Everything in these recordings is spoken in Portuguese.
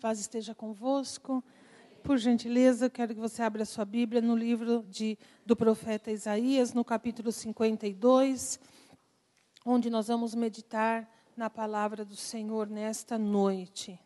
paz esteja convosco. Por gentileza, quero que você abra sua Bíblia no livro de, do profeta Isaías, no capítulo 52, onde nós vamos meditar na palavra do Senhor nesta noite.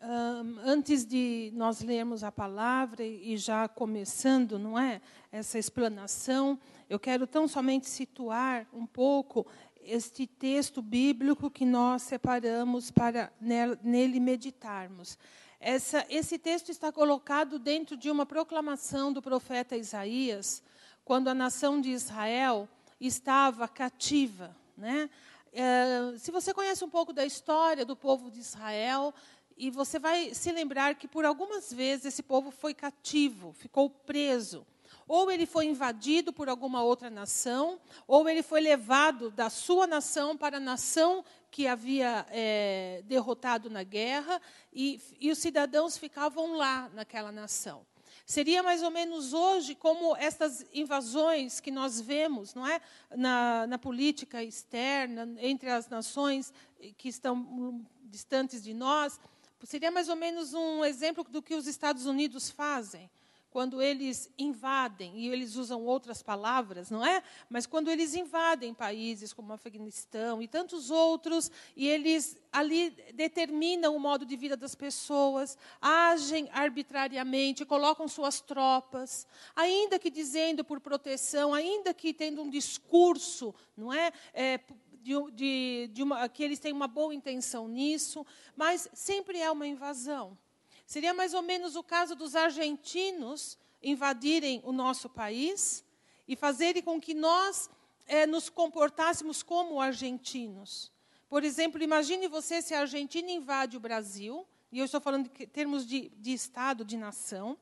Um, antes de nós lermos a palavra e já começando, não é, essa explanação, eu quero tão somente situar um pouco este texto bíblico que nós separamos para nele meditarmos. Essa, esse texto está colocado dentro de uma proclamação do profeta Isaías, quando a nação de Israel estava cativa. Né? É, se você conhece um pouco da história do povo de Israel, e você vai se lembrar que por algumas vezes esse povo foi cativo, ficou preso. Ou ele foi invadido por alguma outra nação, ou ele foi levado da sua nação para a nação que havia é, derrotado na guerra, e, e os cidadãos ficavam lá naquela nação. Seria mais ou menos hoje como essas invasões que nós vemos, não é, na, na política externa entre as nações que estão distantes de nós. Seria mais ou menos um exemplo do que os Estados Unidos fazem quando eles invadem, e eles usam outras palavras, não é? Mas quando eles invadem países como Afeganistão e tantos outros, e eles ali determinam o modo de vida das pessoas, agem arbitrariamente, colocam suas tropas, ainda que dizendo por proteção, ainda que tendo um discurso, não é? é de, de, de uma, que eles têm uma boa intenção nisso, mas sempre é uma invasão. Seria mais ou menos o caso dos argentinos invadirem o nosso país e fazerem com que nós é, nos comportássemos como argentinos. Por exemplo, imagine você se a Argentina invade o Brasil, e eu estou falando em termos de, de Estado, de nação,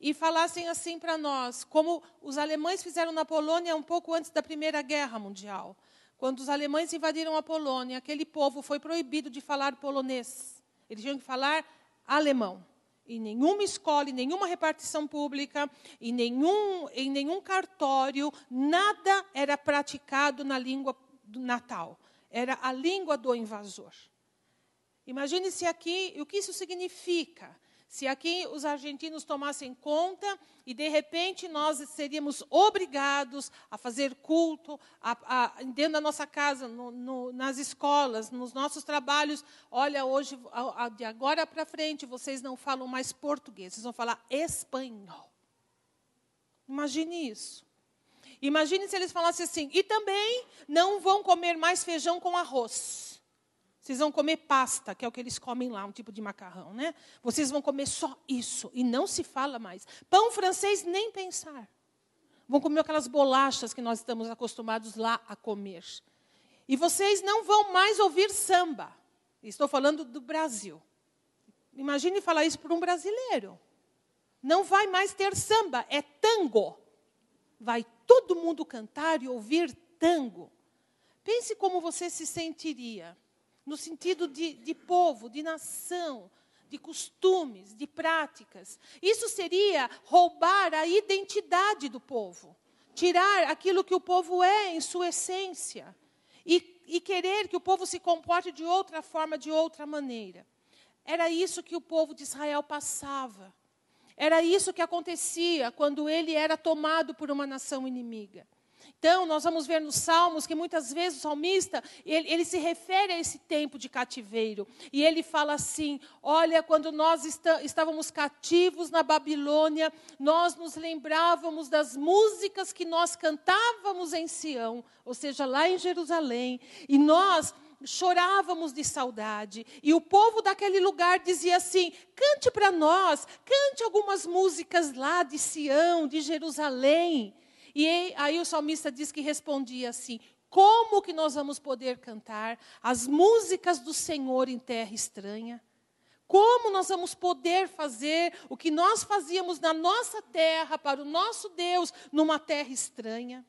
e falassem assim para nós, como os alemães fizeram na Polônia um pouco antes da Primeira Guerra Mundial. Quando os alemães invadiram a Polônia, aquele povo foi proibido de falar polonês. Eles tinham que falar alemão. Em nenhuma escola, em nenhuma repartição pública, em nenhum, em nenhum cartório, nada era praticado na língua natal. Era a língua do invasor. Imagine se aqui, o que isso significa? Se aqui os argentinos tomassem conta e, de repente, nós seríamos obrigados a fazer culto a, a, dentro da nossa casa, no, no, nas escolas, nos nossos trabalhos. Olha, hoje, a, de agora para frente, vocês não falam mais português, vocês vão falar espanhol. Imagine isso. Imagine se eles falassem assim, e também não vão comer mais feijão com arroz. Vocês vão comer pasta, que é o que eles comem lá, um tipo de macarrão, né? Vocês vão comer só isso e não se fala mais. Pão francês nem pensar. Vão comer aquelas bolachas que nós estamos acostumados lá a comer. E vocês não vão mais ouvir samba. Estou falando do Brasil. Imagine falar isso para um brasileiro. Não vai mais ter samba, é tango. Vai todo mundo cantar e ouvir tango. Pense como você se sentiria no sentido de, de povo, de nação, de costumes, de práticas. Isso seria roubar a identidade do povo, tirar aquilo que o povo é em sua essência e, e querer que o povo se comporte de outra forma, de outra maneira. Era isso que o povo de Israel passava. Era isso que acontecia quando ele era tomado por uma nação inimiga. Então, nós vamos ver nos Salmos que muitas vezes o salmista, ele, ele, se refere a esse tempo de cativeiro. E ele fala assim: Olha, quando nós está, estávamos cativos na Babilônia, nós nos lembrávamos das músicas que nós cantávamos em Sião, ou seja, lá em Jerusalém. E nós chorávamos de saudade. E o povo daquele lugar dizia assim: cante para nós, cante algumas músicas lá de Sião, de Jerusalém. E aí o salmista diz que respondia assim: Como que nós vamos poder cantar as músicas do Senhor em terra estranha? Como nós vamos poder fazer o que nós fazíamos na nossa terra, para o nosso Deus, numa terra estranha?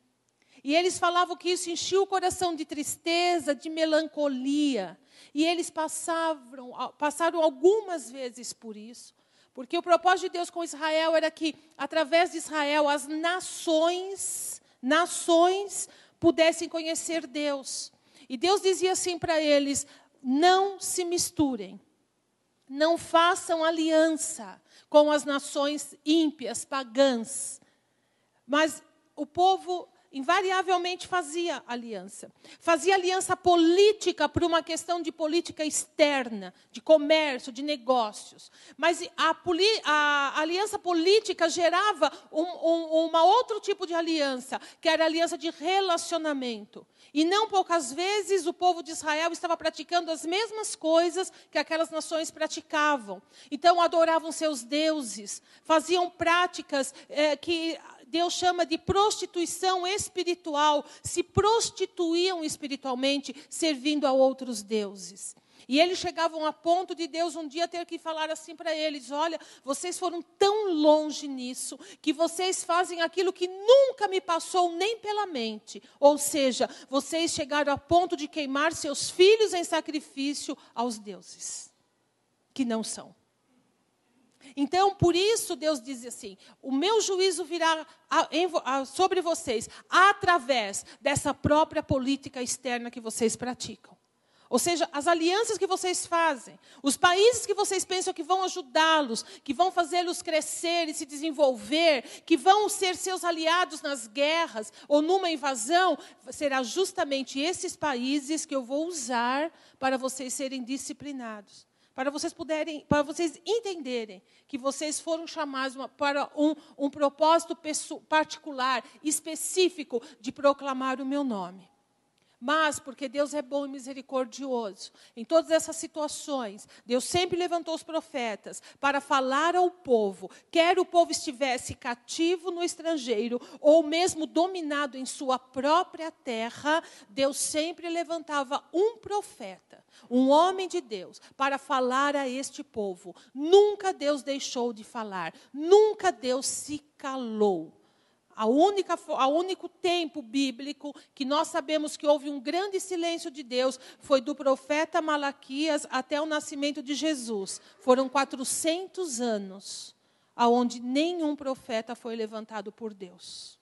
E eles falavam que isso enchia o coração de tristeza, de melancolia. E eles passavam, passaram algumas vezes por isso. Porque o propósito de Deus com Israel era que, através de Israel, as nações, nações pudessem conhecer Deus. E Deus dizia assim para eles: não se misturem. Não façam aliança com as nações ímpias, pagãs. Mas o povo invariavelmente fazia aliança. Fazia aliança política por uma questão de política externa, de comércio, de negócios. Mas a, a aliança política gerava um, um, uma outro tipo de aliança, que era aliança de relacionamento. E não poucas vezes o povo de Israel estava praticando as mesmas coisas que aquelas nações praticavam. Então adoravam seus deuses, faziam práticas eh, que Deus chama de prostituição espiritual, se prostituíam espiritualmente, servindo a outros deuses. E eles chegavam a ponto de Deus um dia ter que falar assim para eles: Olha, vocês foram tão longe nisso, que vocês fazem aquilo que nunca me passou nem pela mente. Ou seja, vocês chegaram a ponto de queimar seus filhos em sacrifício aos deuses, que não são. Então, por isso, Deus diz assim: o meu juízo virá sobre vocês através dessa própria política externa que vocês praticam. Ou seja, as alianças que vocês fazem, os países que vocês pensam que vão ajudá-los, que vão fazê-los crescer e se desenvolver, que vão ser seus aliados nas guerras ou numa invasão, será justamente esses países que eu vou usar para vocês serem disciplinados para vocês puderem, para vocês entenderem que vocês foram chamados para um, um propósito particular, específico, de proclamar o meu nome. Mas, porque Deus é bom e misericordioso, em todas essas situações, Deus sempre levantou os profetas para falar ao povo, quer o povo estivesse cativo no estrangeiro ou mesmo dominado em sua própria terra, Deus sempre levantava um profeta, um homem de Deus, para falar a este povo. Nunca Deus deixou de falar, nunca Deus se calou. A única, a único tempo bíblico que nós sabemos que houve um grande silêncio de Deus foi do profeta Malaquias até o nascimento de Jesus. Foram 400 anos aonde nenhum profeta foi levantado por Deus.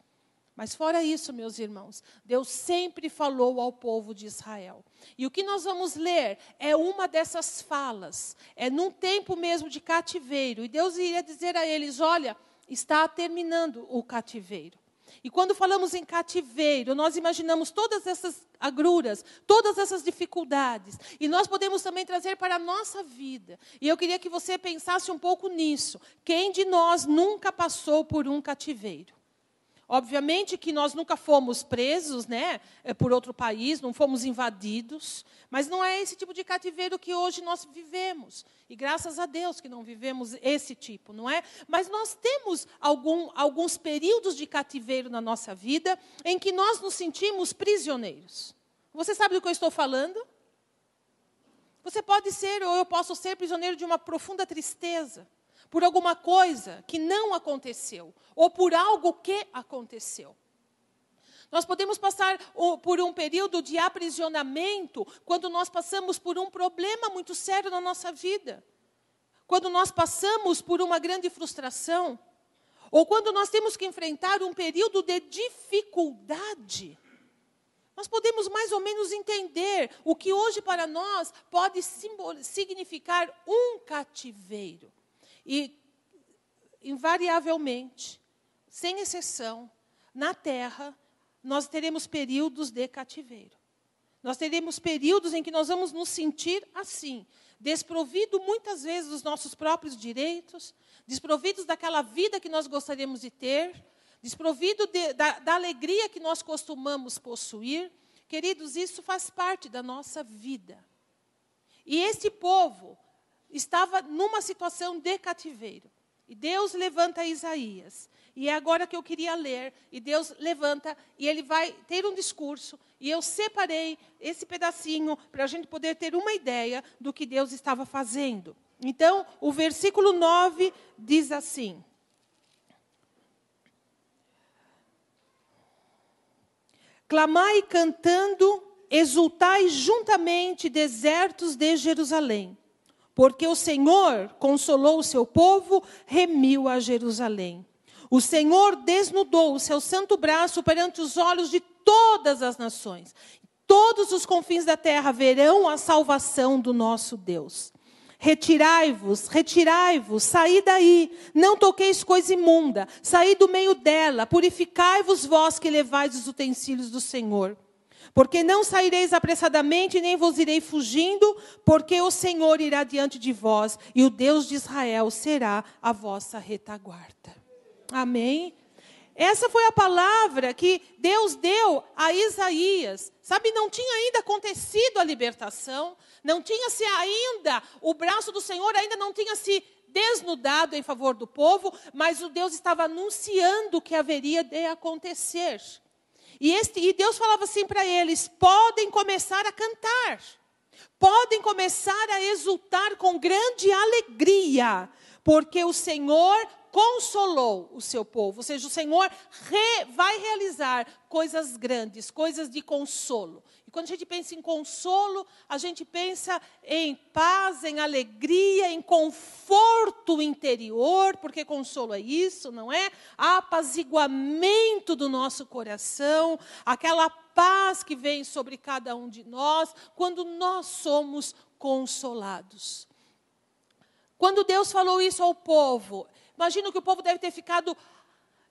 Mas fora isso, meus irmãos, Deus sempre falou ao povo de Israel. E o que nós vamos ler é uma dessas falas. É num tempo mesmo de cativeiro. E Deus iria dizer a eles: olha, está terminando o cativeiro. E quando falamos em cativeiro, nós imaginamos todas essas agruras, todas essas dificuldades. E nós podemos também trazer para a nossa vida. E eu queria que você pensasse um pouco nisso. Quem de nós nunca passou por um cativeiro? Obviamente que nós nunca fomos presos né, é, por outro país, não fomos invadidos, mas não é esse tipo de cativeiro que hoje nós vivemos. E graças a Deus que não vivemos esse tipo, não é? Mas nós temos algum, alguns períodos de cativeiro na nossa vida em que nós nos sentimos prisioneiros. Você sabe do que eu estou falando? Você pode ser, ou eu posso ser, prisioneiro de uma profunda tristeza por alguma coisa que não aconteceu, ou por algo que aconteceu. Nós podemos passar por um período de aprisionamento quando nós passamos por um problema muito sério na nossa vida. Quando nós passamos por uma grande frustração. Ou quando nós temos que enfrentar um período de dificuldade. Nós podemos mais ou menos entender o que hoje para nós pode significar um cativeiro. E, invariavelmente, sem exceção, na terra, nós teremos períodos de cativeiro. Nós teremos períodos em que nós vamos nos sentir assim, desprovido muitas vezes dos nossos próprios direitos, desprovidos daquela vida que nós gostaríamos de ter, desprovido de, da, da alegria que nós costumamos possuir. Queridos, isso faz parte da nossa vida. E esse povo, estava numa situação de cativeiro. E Deus levanta Isaías. E é agora que eu queria ler. E Deus levanta e ele vai ter um discurso. E eu separei esse pedacinho para a gente poder ter uma ideia do que Deus estava fazendo. Então, o versículo 9 diz assim: Clamai cantando, exultai juntamente, desertos de Jerusalém porque o Senhor consolou o seu povo, remiu a Jerusalém. O Senhor desnudou o seu santo braço perante os olhos de todas as nações. Todos os confins da terra verão a salvação do nosso Deus. Retirai-vos, retirai-vos, saí daí, não toqueis coisa imunda, saí do meio dela, purificai-vos vós que levais os utensílios do Senhor. Porque não saireis apressadamente, nem vos irei fugindo, porque o Senhor irá diante de vós, e o Deus de Israel será a vossa retaguarda. Amém? Essa foi a palavra que Deus deu a Isaías. Sabe, não tinha ainda acontecido a libertação, não tinha se ainda, o braço do Senhor ainda não tinha se desnudado em favor do povo, mas o Deus estava anunciando o que haveria de acontecer. E, este, e Deus falava assim para eles: podem começar a cantar, podem começar a exultar com grande alegria, porque o Senhor consolou o seu povo, ou seja, o Senhor re, vai realizar coisas grandes, coisas de consolo. Quando a gente pensa em consolo, a gente pensa em paz, em alegria, em conforto interior, porque consolo é isso, não é? Apaziguamento do nosso coração, aquela paz que vem sobre cada um de nós quando nós somos consolados. Quando Deus falou isso ao povo, Imagino que o povo deve ter ficado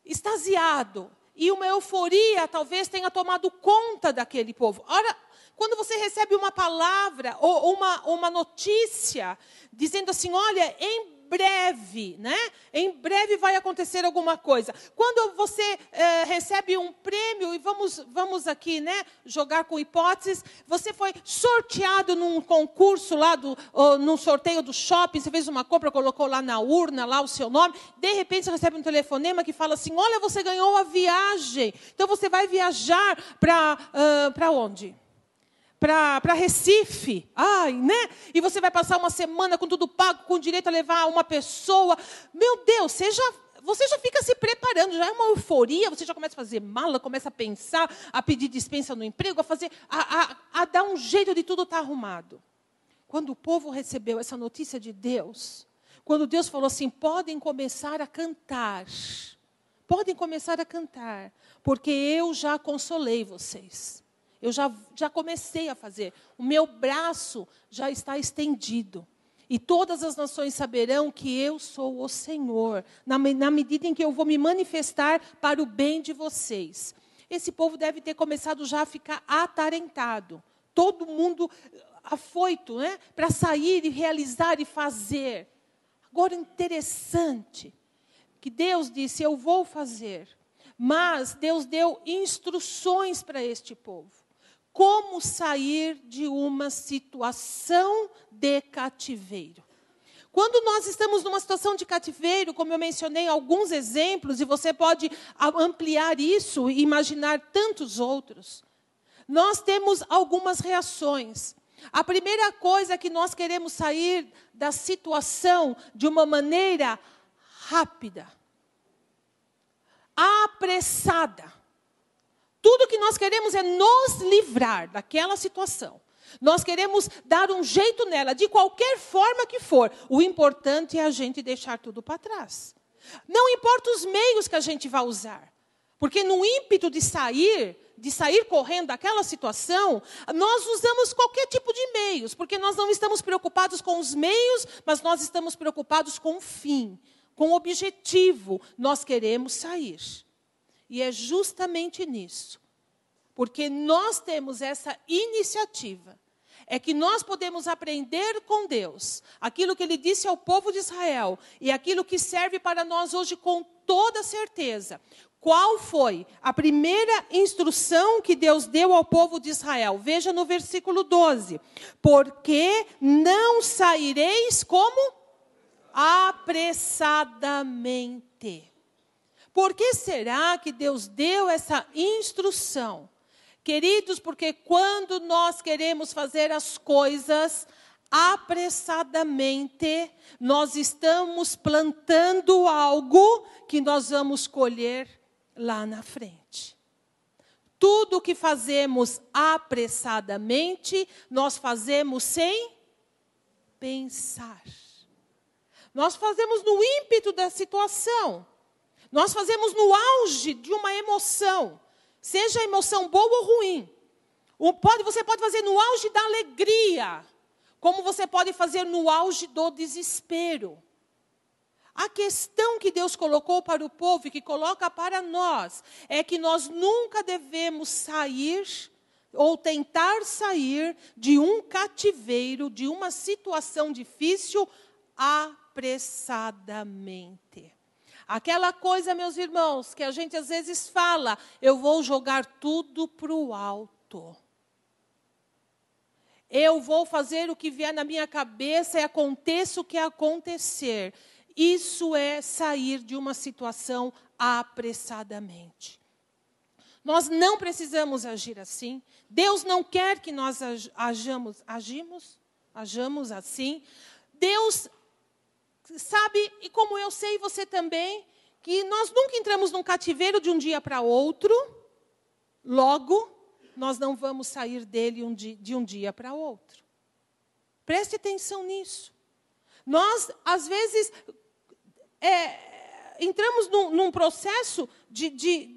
extasiado. E uma euforia talvez tenha tomado conta daquele povo. Ora, quando você recebe uma palavra ou uma, uma notícia dizendo assim: olha, em breve, né? Em breve vai acontecer alguma coisa. Quando você é, recebe um prêmio, e vamos, vamos aqui, né, jogar com hipóteses, você foi sorteado num concurso lá, do, num sorteio do shopping, você fez uma compra, colocou lá na urna, lá o seu nome, de repente você recebe um telefonema que fala assim, olha, você ganhou a viagem, então você vai viajar para uh, onde? Para Recife. Ai, né? E você vai passar uma semana com tudo pago, com direito a levar uma pessoa. Meu Deus, você já, você já fica se preparando, já é uma euforia, você já começa a fazer mala, começa a pensar, a pedir dispensa no emprego, a fazer, a, a, a dar um jeito de tudo estar tá arrumado. Quando o povo recebeu essa notícia de Deus, quando Deus falou assim: podem começar a cantar, podem começar a cantar, porque eu já consolei vocês. Eu já, já comecei a fazer. O meu braço já está estendido. E todas as nações saberão que eu sou o Senhor, na, na medida em que eu vou me manifestar para o bem de vocês. Esse povo deve ter começado já a ficar atarentado. Todo mundo afoito, né? Para sair e realizar e fazer. Agora, interessante que Deus disse: Eu vou fazer. Mas Deus deu instruções para este povo como sair de uma situação de cativeiro. Quando nós estamos numa situação de cativeiro, como eu mencionei alguns exemplos, e você pode ampliar isso e imaginar tantos outros, nós temos algumas reações. A primeira coisa é que nós queremos sair da situação de uma maneira rápida, apressada. Tudo que nós queremos é nos livrar daquela situação. Nós queremos dar um jeito nela, de qualquer forma que for. O importante é a gente deixar tudo para trás. Não importa os meios que a gente vai usar. Porque no ímpeto de sair, de sair correndo daquela situação, nós usamos qualquer tipo de meios, porque nós não estamos preocupados com os meios, mas nós estamos preocupados com o fim, com o objetivo. Nós queremos sair. E é justamente nisso, porque nós temos essa iniciativa, é que nós podemos aprender com Deus aquilo que Ele disse ao povo de Israel e aquilo que serve para nós hoje com toda certeza. Qual foi a primeira instrução que Deus deu ao povo de Israel? Veja no versículo 12: Porque não saireis como apressadamente. Por que será que Deus deu essa instrução? Queridos, porque quando nós queremos fazer as coisas apressadamente, nós estamos plantando algo que nós vamos colher lá na frente. Tudo que fazemos apressadamente, nós fazemos sem pensar. Nós fazemos no ímpeto da situação. Nós fazemos no auge de uma emoção, seja emoção boa ou ruim. Pode, você pode fazer no auge da alegria, como você pode fazer no auge do desespero. A questão que Deus colocou para o povo e que coloca para nós é que nós nunca devemos sair ou tentar sair de um cativeiro, de uma situação difícil, apressadamente. Aquela coisa, meus irmãos, que a gente às vezes fala, eu vou jogar tudo para o alto. Eu vou fazer o que vier na minha cabeça e aconteça o que acontecer. Isso é sair de uma situação apressadamente. Nós não precisamos agir assim. Deus não quer que nós ajamos, agimos, ajamos assim. Deus sabe, e como eu sei, você também, que nós nunca entramos num cativeiro de um dia para outro. Logo, nós não vamos sair dele um de um dia para outro. Preste atenção nisso. Nós, às vezes, é, entramos num, num processo de, de,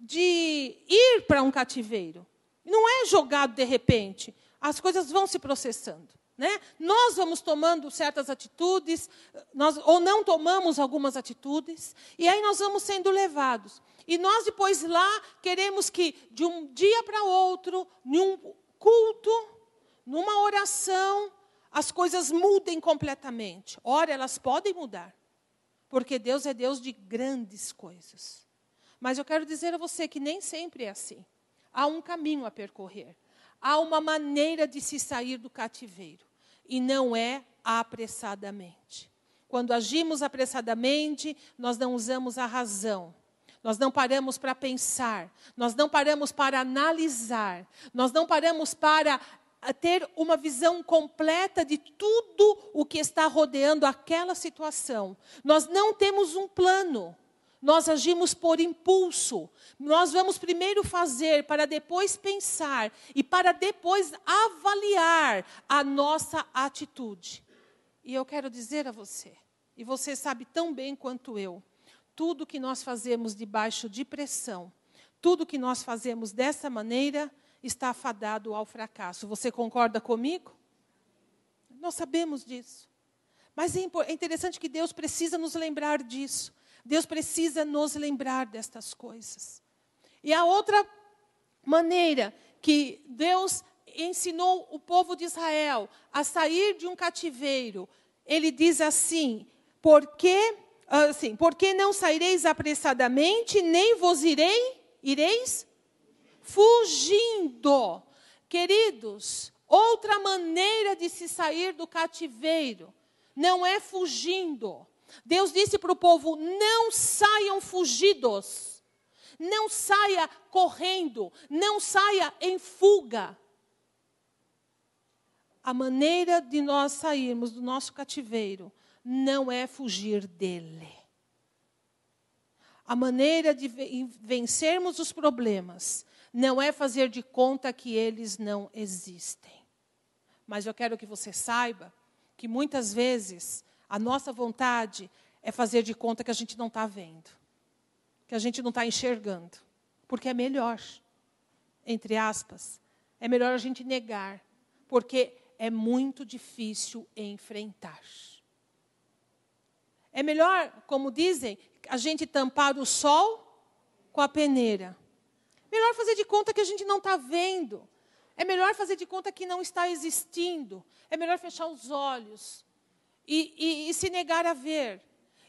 de ir para um cativeiro. Não é jogado de repente. As coisas vão se processando. Né? Nós vamos tomando certas atitudes, nós, ou não tomamos algumas atitudes, e aí nós vamos sendo levados. E nós depois lá queremos que de um dia para outro, num culto, numa oração, as coisas mudem completamente. Ora, elas podem mudar, porque Deus é Deus de grandes coisas. Mas eu quero dizer a você que nem sempre é assim. Há um caminho a percorrer. Há uma maneira de se sair do cativeiro. E não é apressadamente. Quando agimos apressadamente, nós não usamos a razão. Nós não paramos para pensar, nós não paramos para analisar, nós não paramos para eh, ter uma visão completa de tudo o que está rodeando aquela situação. Nós não temos um plano. Nós agimos por impulso. Nós vamos primeiro fazer para depois pensar e para depois avaliar a nossa atitude. E eu quero dizer a você, e você sabe tão bem quanto eu, tudo que nós fazemos debaixo de pressão, tudo que nós fazemos dessa maneira está fadado ao fracasso. Você concorda comigo? Nós sabemos disso. Mas é, é interessante que Deus precisa nos lembrar disso. Deus precisa nos lembrar destas coisas. E a outra maneira que Deus ensinou o povo de Israel a sair de um cativeiro, ele diz assim: porque assim, porque não saireis apressadamente, nem vos irei, ireis fugindo. Queridos, outra maneira de se sair do cativeiro não é fugindo, Deus disse para o povo: não saiam fugidos, não saia correndo, não saia em fuga. A maneira de nós sairmos do nosso cativeiro não é fugir dele. A maneira de vencermos os problemas não é fazer de conta que eles não existem. Mas eu quero que você saiba que muitas vezes a nossa vontade é fazer de conta que a gente não está vendo, que a gente não está enxergando, porque é melhor, entre aspas, é melhor a gente negar, porque é muito difícil enfrentar. É melhor, como dizem, a gente tampar o sol com a peneira. Melhor fazer de conta que a gente não está vendo. É melhor fazer de conta que não está existindo. É melhor fechar os olhos e, e, e se negar a ver.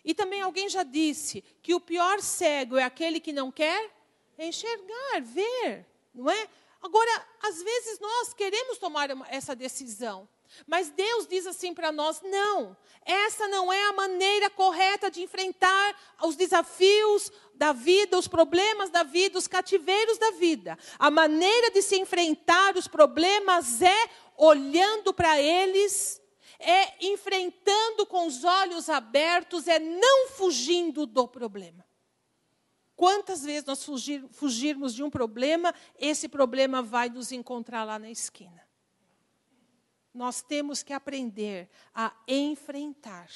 E também alguém já disse que o pior cego é aquele que não quer enxergar, ver, não é? Agora, às vezes nós queremos tomar essa decisão, mas Deus diz assim para nós: não, essa não é a maneira correta de enfrentar os desafios da vida, os problemas da vida, os cativeiros da vida. A maneira de se enfrentar os problemas é olhando para eles é enfrentando com os olhos abertos, é não fugindo do problema. Quantas vezes nós fugir, fugirmos de um problema, esse problema vai nos encontrar lá na esquina. Nós temos que aprender a enfrentar.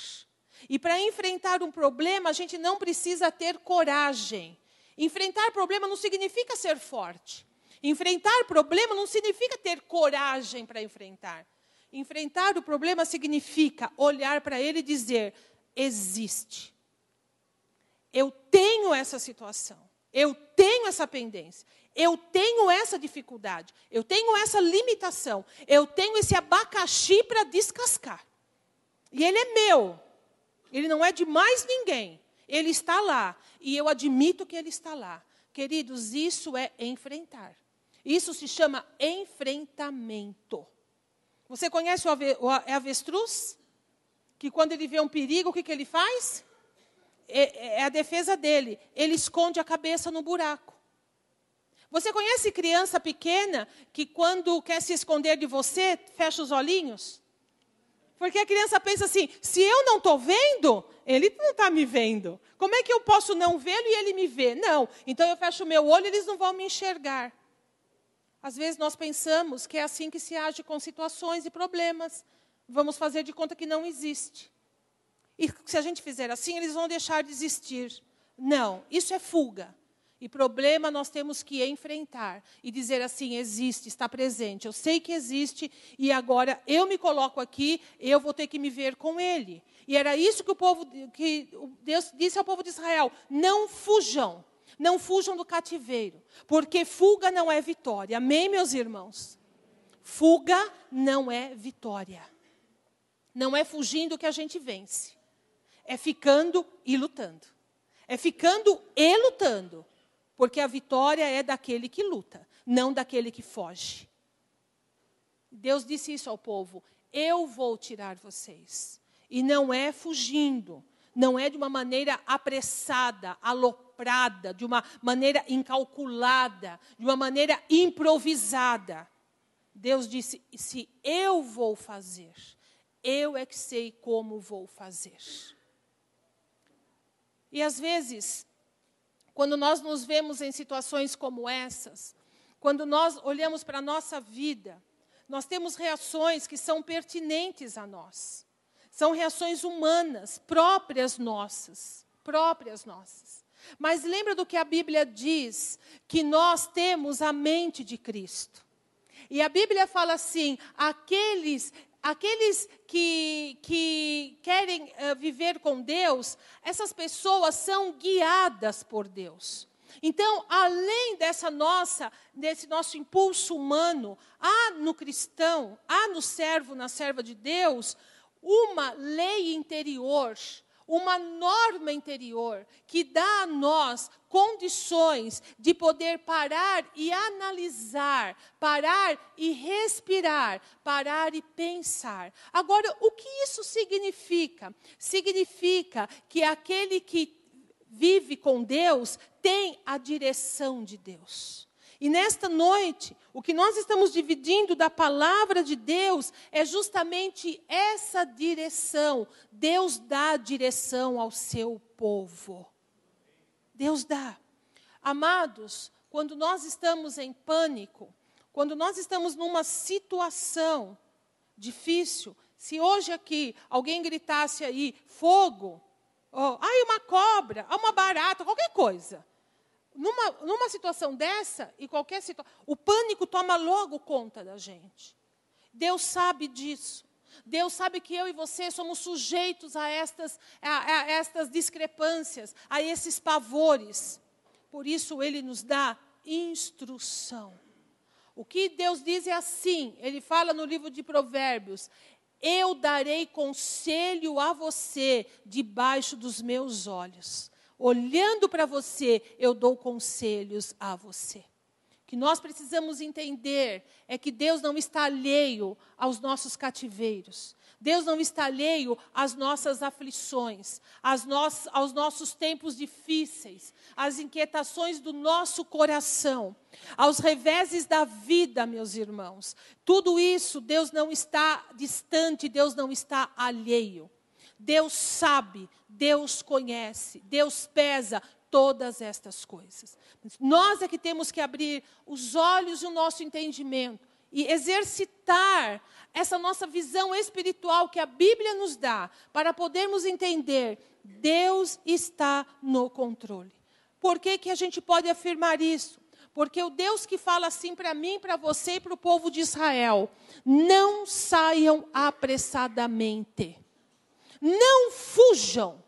E para enfrentar um problema, a gente não precisa ter coragem. Enfrentar problema não significa ser forte. Enfrentar problema não significa ter coragem para enfrentar. Enfrentar o problema significa olhar para ele e dizer: existe. Eu tenho essa situação. Eu tenho essa pendência. Eu tenho essa dificuldade. Eu tenho essa limitação. Eu tenho esse abacaxi para descascar. E ele é meu. Ele não é de mais ninguém. Ele está lá. E eu admito que ele está lá. Queridos, isso é enfrentar. Isso se chama enfrentamento. Você conhece o, ave, o avestruz? Que quando ele vê um perigo, o que, que ele faz? É, é a defesa dele. Ele esconde a cabeça no buraco. Você conhece criança pequena que, quando quer se esconder de você, fecha os olhinhos? Porque a criança pensa assim: se eu não estou vendo, ele não está me vendo. Como é que eu posso não vê-lo e ele me vê? Não. Então eu fecho o meu olho e eles não vão me enxergar. Às vezes nós pensamos que é assim que se age com situações e problemas. Vamos fazer de conta que não existe. E se a gente fizer assim, eles vão deixar de existir. Não, isso é fuga. E problema nós temos que enfrentar e dizer assim: existe, está presente. Eu sei que existe e agora eu me coloco aqui, eu vou ter que me ver com ele. E era isso que o povo, que Deus disse ao povo de Israel: não fujam, não fujam do cativeiro, porque fuga não é vitória. Amém, meus irmãos? Fuga não é vitória. Não é fugindo que a gente vence. É ficando e lutando. É ficando e lutando. Porque a vitória é daquele que luta, não daquele que foge. Deus disse isso ao povo: Eu vou tirar vocês. E não é fugindo, não é de uma maneira apressada, aloprada, de uma maneira incalculada, de uma maneira improvisada. Deus disse: Se eu vou fazer, eu é que sei como vou fazer. E às vezes, quando nós nos vemos em situações como essas, quando nós olhamos para a nossa vida, nós temos reações que são pertinentes a nós. São reações humanas, próprias nossas, próprias nossas. Mas lembra do que a Bíblia diz, que nós temos a mente de Cristo. E a Bíblia fala assim: aqueles aqueles que, que querem uh, viver com Deus, essas pessoas são guiadas por Deus. Então, além dessa nossa, desse nosso impulso humano, há no cristão, há no servo, na serva de Deus, uma lei interior uma norma interior que dá a nós condições de poder parar e analisar, parar e respirar, parar e pensar. Agora, o que isso significa? Significa que aquele que vive com Deus tem a direção de Deus. E nesta noite, o que nós estamos dividindo da palavra de Deus é justamente essa direção. Deus dá direção ao seu povo. Deus dá. Amados, quando nós estamos em pânico, quando nós estamos numa situação difícil, se hoje aqui alguém gritasse aí, fogo, oh, ai, uma cobra, uma barata, qualquer coisa numa, numa situação dessa, e qualquer situação, o pânico toma logo conta da gente. Deus sabe disso. Deus sabe que eu e você somos sujeitos a estas, a, a estas discrepâncias, a esses pavores. Por isso, Ele nos dá instrução. O que Deus diz é assim: Ele fala no livro de Provérbios: Eu darei conselho a você debaixo dos meus olhos olhando para você, eu dou conselhos a você. O que nós precisamos entender é que Deus não está alheio aos nossos cativeiros. Deus não está alheio às nossas aflições, às aos nossos tempos difíceis, às inquietações do nosso coração, aos reveses da vida, meus irmãos. Tudo isso, Deus não está distante, Deus não está alheio. Deus sabe, Deus conhece, Deus pesa todas estas coisas. Nós é que temos que abrir os olhos e o nosso entendimento e exercitar essa nossa visão espiritual que a Bíblia nos dá para podermos entender Deus está no controle. Por que, que a gente pode afirmar isso? Porque o Deus que fala assim para mim, para você e para o povo de Israel: não saiam apressadamente. Não fujam.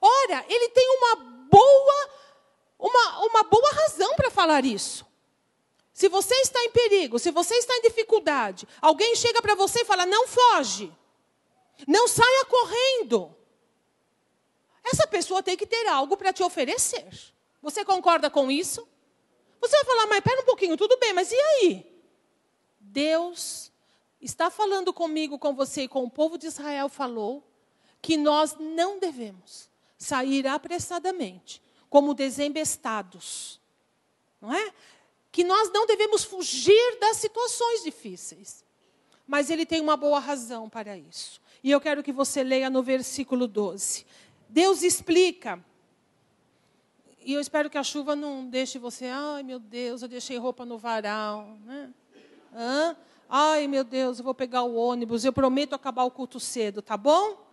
Ora, ele tem uma boa, uma, uma boa razão para falar isso. Se você está em perigo, se você está em dificuldade, alguém chega para você e fala: não foge, não saia correndo. Essa pessoa tem que ter algo para te oferecer. Você concorda com isso? Você vai falar, mas pera um pouquinho, tudo bem, mas e aí? Deus está falando comigo, com você e com o povo de Israel falou que nós não devemos sair apressadamente, como desembestados. Não é? Que nós não devemos fugir das situações difíceis. Mas ele tem uma boa razão para isso. E eu quero que você leia no versículo 12. Deus explica. E eu espero que a chuva não deixe você, ai meu Deus, eu deixei roupa no varal. Né? Hã? Ai meu Deus, eu vou pegar o ônibus, eu prometo acabar o culto cedo, tá bom?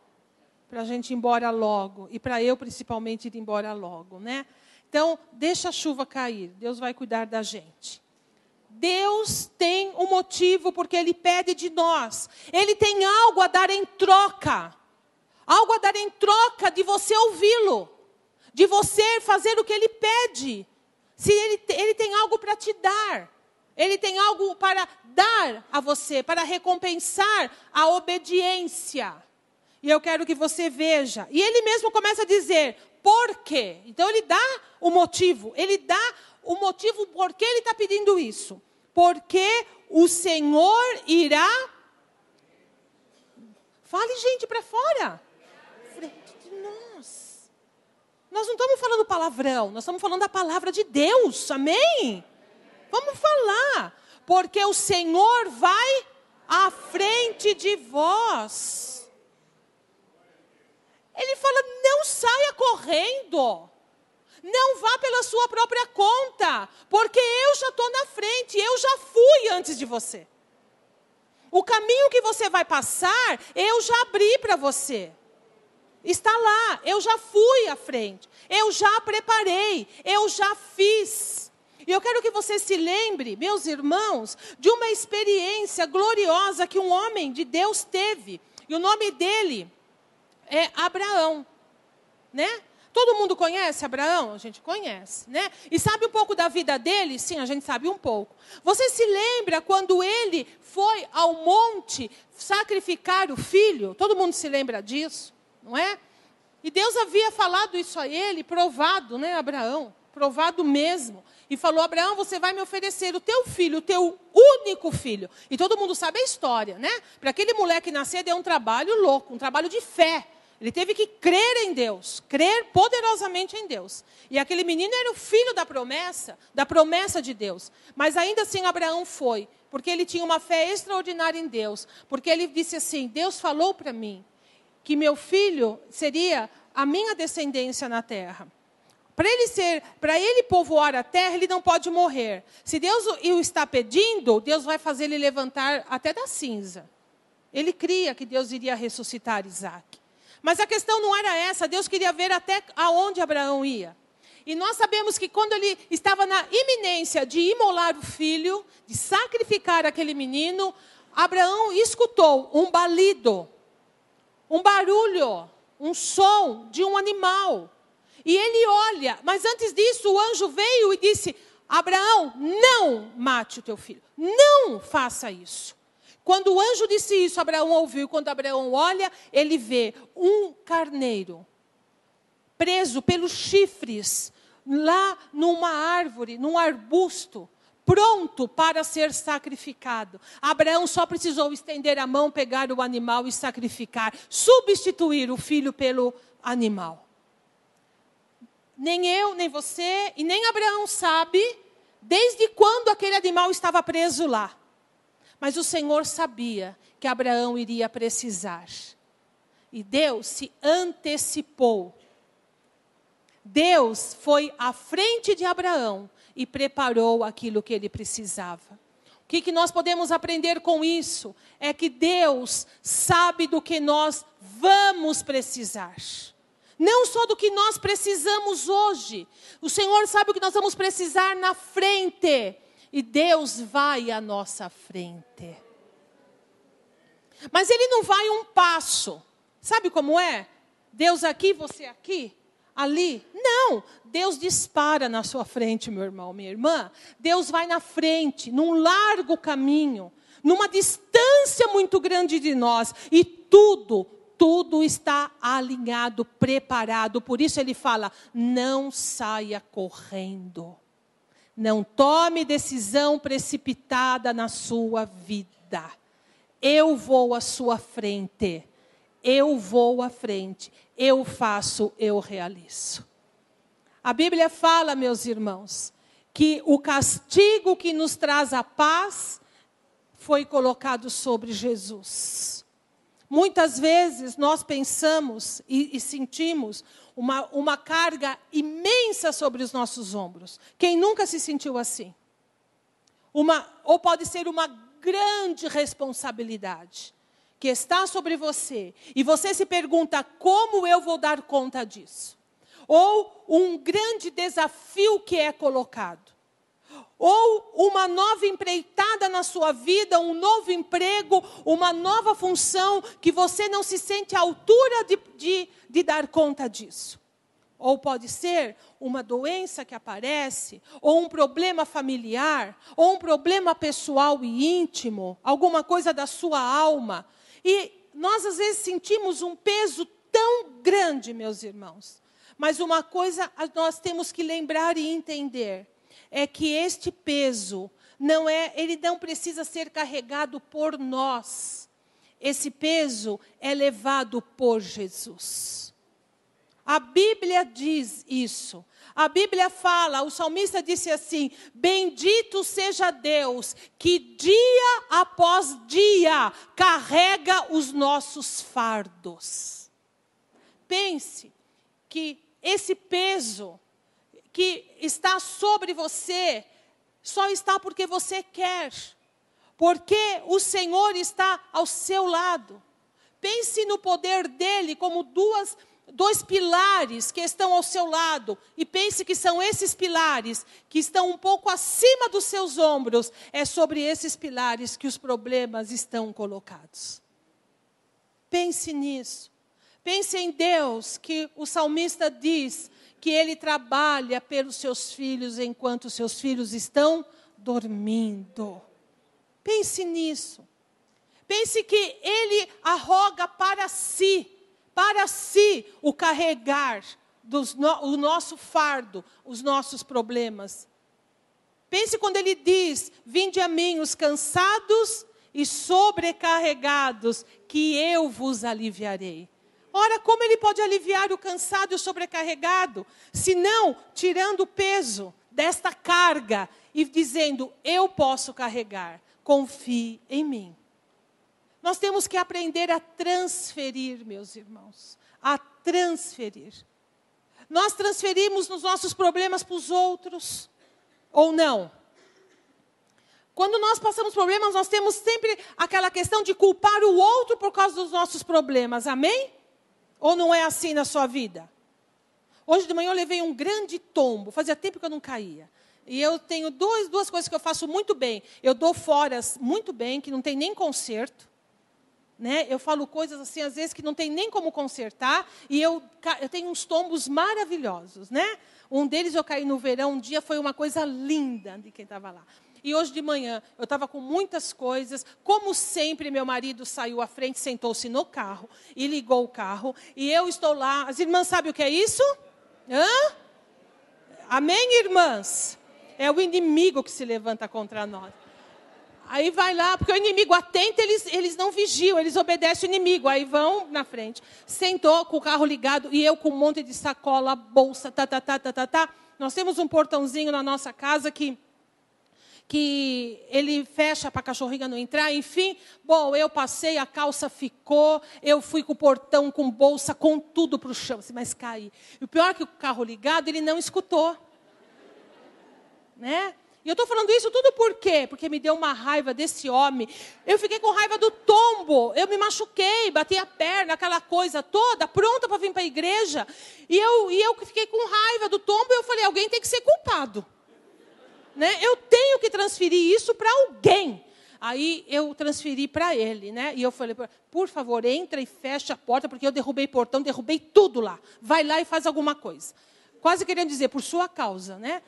Para a gente ir embora logo. E para eu, principalmente, ir embora logo. Né? Então, deixa a chuva cair, Deus vai cuidar da gente. Deus tem um motivo porque Ele pede de nós. Ele tem algo a dar em troca. Algo a dar em troca de você ouvi-lo. De você fazer o que Ele pede. Se Ele, ele tem algo para te dar. Ele tem algo para dar a você, para recompensar a obediência. E eu quero que você veja. E ele mesmo começa a dizer: por quê? Então ele dá o motivo. Ele dá o motivo por que ele está pedindo isso. Porque o Senhor irá. Fale, gente, para fora. Frente de nós. Nós não estamos falando palavrão, nós estamos falando da palavra de Deus, amém? Vamos falar. Porque o Senhor vai à frente de vós. Ele fala: não saia correndo. Não vá pela sua própria conta, porque eu já estou na frente, eu já fui antes de você. O caminho que você vai passar, eu já abri para você. Está lá, eu já fui à frente, eu já preparei, eu já fiz. E eu quero que você se lembre, meus irmãos, de uma experiência gloriosa que um homem de Deus teve. E o nome dele é Abraão, né? Todo mundo conhece Abraão? A gente conhece, né? E sabe um pouco da vida dele? Sim, a gente sabe um pouco. Você se lembra quando ele foi ao monte sacrificar o filho? Todo mundo se lembra disso, não é? E Deus havia falado isso a ele, provado, né, Abraão? Provado mesmo. E falou: Abraão, você vai me oferecer o teu filho, o teu único filho. E todo mundo sabe a história, né? Para aquele moleque nascer, deu um trabalho louco, um trabalho de fé. Ele teve que crer em Deus, crer poderosamente em Deus. E aquele menino era o filho da promessa, da promessa de Deus. Mas ainda assim Abraão foi, porque ele tinha uma fé extraordinária em Deus. Porque ele disse assim: Deus falou para mim que meu filho seria a minha descendência na terra. Para ele ser, para ele povoar a terra, ele não pode morrer. Se Deus o está pedindo, Deus vai fazer ele levantar até da cinza. Ele cria que Deus iria ressuscitar Isaac. Mas a questão não era essa, Deus queria ver até aonde Abraão ia. E nós sabemos que quando ele estava na iminência de imolar o filho, de sacrificar aquele menino, Abraão escutou um balido, um barulho, um som de um animal. E ele olha, mas antes disso o anjo veio e disse: Abraão, não mate o teu filho, não faça isso. Quando o anjo disse isso, Abraão ouviu. Quando Abraão olha, ele vê um carneiro preso pelos chifres lá numa árvore, num arbusto, pronto para ser sacrificado. Abraão só precisou estender a mão, pegar o animal e sacrificar, substituir o filho pelo animal. Nem eu, nem você e nem Abraão sabe desde quando aquele animal estava preso lá. Mas o Senhor sabia que Abraão iria precisar. E Deus se antecipou. Deus foi à frente de Abraão e preparou aquilo que ele precisava. O que, que nós podemos aprender com isso? É que Deus sabe do que nós vamos precisar. Não só do que nós precisamos hoje. O Senhor sabe o que nós vamos precisar na frente. E Deus vai à nossa frente. Mas Ele não vai um passo. Sabe como é? Deus aqui, você aqui, ali. Não, Deus dispara na sua frente, meu irmão, minha irmã. Deus vai na frente, num largo caminho, numa distância muito grande de nós. E tudo, tudo está alinhado, preparado. Por isso ele fala: não saia correndo. Não tome decisão precipitada na sua vida. Eu vou à sua frente. Eu vou à frente. Eu faço, eu realizo. A Bíblia fala, meus irmãos, que o castigo que nos traz a paz foi colocado sobre Jesus. Muitas vezes nós pensamos e, e, sentimos uma, uma carga imensa sobre os nossos ombros. Quem nunca se sentiu assim? Uma, ou pode ser uma grande responsabilidade que está sobre você e você se pergunta como eu vou dar conta disso. Ou um grande desafio que é colocado ou uma nova empreitada na sua vida, um novo emprego, uma nova função que você não se sente à altura de, de, de dar conta disso. Ou pode ser uma doença que aparece, ou um problema familiar, ou um problema pessoal e íntimo, alguma coisa da sua alma. E nós às vezes sentimos um peso tão grande, meus irmãos. Mas uma coisa nós temos que lembrar e entender é que este peso não é, ele não precisa ser carregado por nós. Esse peso é levado por Jesus. A Bíblia diz isso. A Bíblia fala, o salmista disse assim: Bendito seja Deus, que dia após dia carrega os nossos fardos. Pense que esse peso que está sobre você só está porque você quer, porque o Senhor está ao seu lado. Pense no poder dele como duas, dois pilares que estão ao seu lado, e pense que são esses pilares que estão um pouco acima dos seus ombros, é sobre esses pilares que os problemas estão colocados. Pense nisso. Pense em Deus, que o salmista diz que ele trabalha pelos seus filhos enquanto seus filhos estão dormindo. Pense nisso. Pense que ele arroga para si, para si, o carregar dos, no, o nosso fardo, os nossos problemas. Pense quando ele diz: Vinde a mim os cansados e sobrecarregados, que eu vos aliviarei. Ora, como ele pode aliviar o cansado e o sobrecarregado? Se não, tirando o peso desta carga e dizendo: Eu posso carregar, confie em mim. Nós temos que aprender a transferir, meus irmãos, a transferir. Nós transferimos os nossos problemas para os outros, ou não? Quando nós passamos problemas, nós temos sempre aquela questão de culpar o outro por causa dos nossos problemas, amém? Ou não é assim na sua vida? Hoje de manhã eu levei um grande tombo, fazia tempo que eu não caía. E eu tenho duas coisas que eu faço muito bem. Eu dou foras muito bem, que não tem nem conserto. Né? Eu falo coisas assim, às vezes, que não tem nem como consertar. E eu, eu tenho uns tombos maravilhosos. Né? Um deles eu caí no verão, um dia foi uma coisa linda de quem estava lá. E hoje de manhã eu estava com muitas coisas. Como sempre, meu marido saiu à frente, sentou-se no carro e ligou o carro. E eu estou lá. As irmãs sabem o que é isso? Hã? Amém, irmãs? É o inimigo que se levanta contra nós. Aí vai lá, porque o inimigo atenta, eles, eles não vigiam, eles obedecem o inimigo. Aí vão na frente. Sentou com o carro ligado e eu com um monte de sacola, bolsa, tá, tá, tá, tá, tá, tá. Nós temos um portãozinho na nossa casa que que ele fecha para a cachorrinha não entrar, enfim. Bom, eu passei, a calça ficou, eu fui com o portão, com bolsa, com tudo para o chão, mas caí. E o pior é que o carro ligado, ele não escutou. Né? E eu estou falando isso tudo por quê? Porque me deu uma raiva desse homem. Eu fiquei com raiva do tombo. Eu me machuquei, bati a perna, aquela coisa toda, pronta para vir para a igreja. E eu, e eu fiquei com raiva do tombo e eu falei: alguém tem que ser culpado. Né? Eu tenho que transferir isso para alguém. Aí eu transferi para ele, né? E eu falei, por favor, entra e fecha a porta, porque eu derrubei portão, derrubei tudo lá. Vai lá e faz alguma coisa. Quase querendo dizer, por sua causa, né?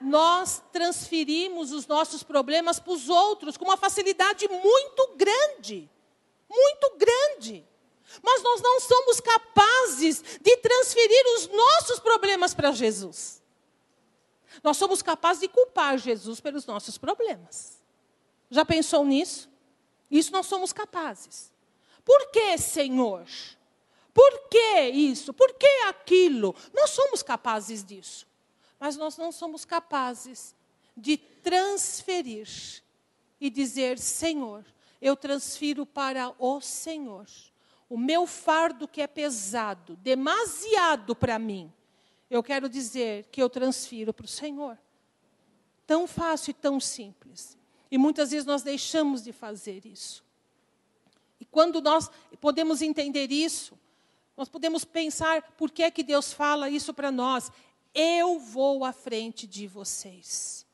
nós transferimos os nossos problemas para os outros com uma facilidade muito grande. Muito grande. Mas nós não somos capazes de transferir os nossos problemas para Jesus. Nós somos capazes de culpar Jesus pelos nossos problemas. Já pensou nisso? Isso nós somos capazes. Por que, Senhor? Por que isso? Por que aquilo? Nós somos capazes disso mas nós não somos capazes de transferir e dizer: Senhor, eu transfiro para o Senhor. O meu fardo que é pesado, demasiado para mim, eu quero dizer que eu transfiro para o Senhor. Tão fácil e tão simples. E muitas vezes nós deixamos de fazer isso. E quando nós podemos entender isso, nós podemos pensar por que é que Deus fala isso para nós. Eu vou à frente de vocês.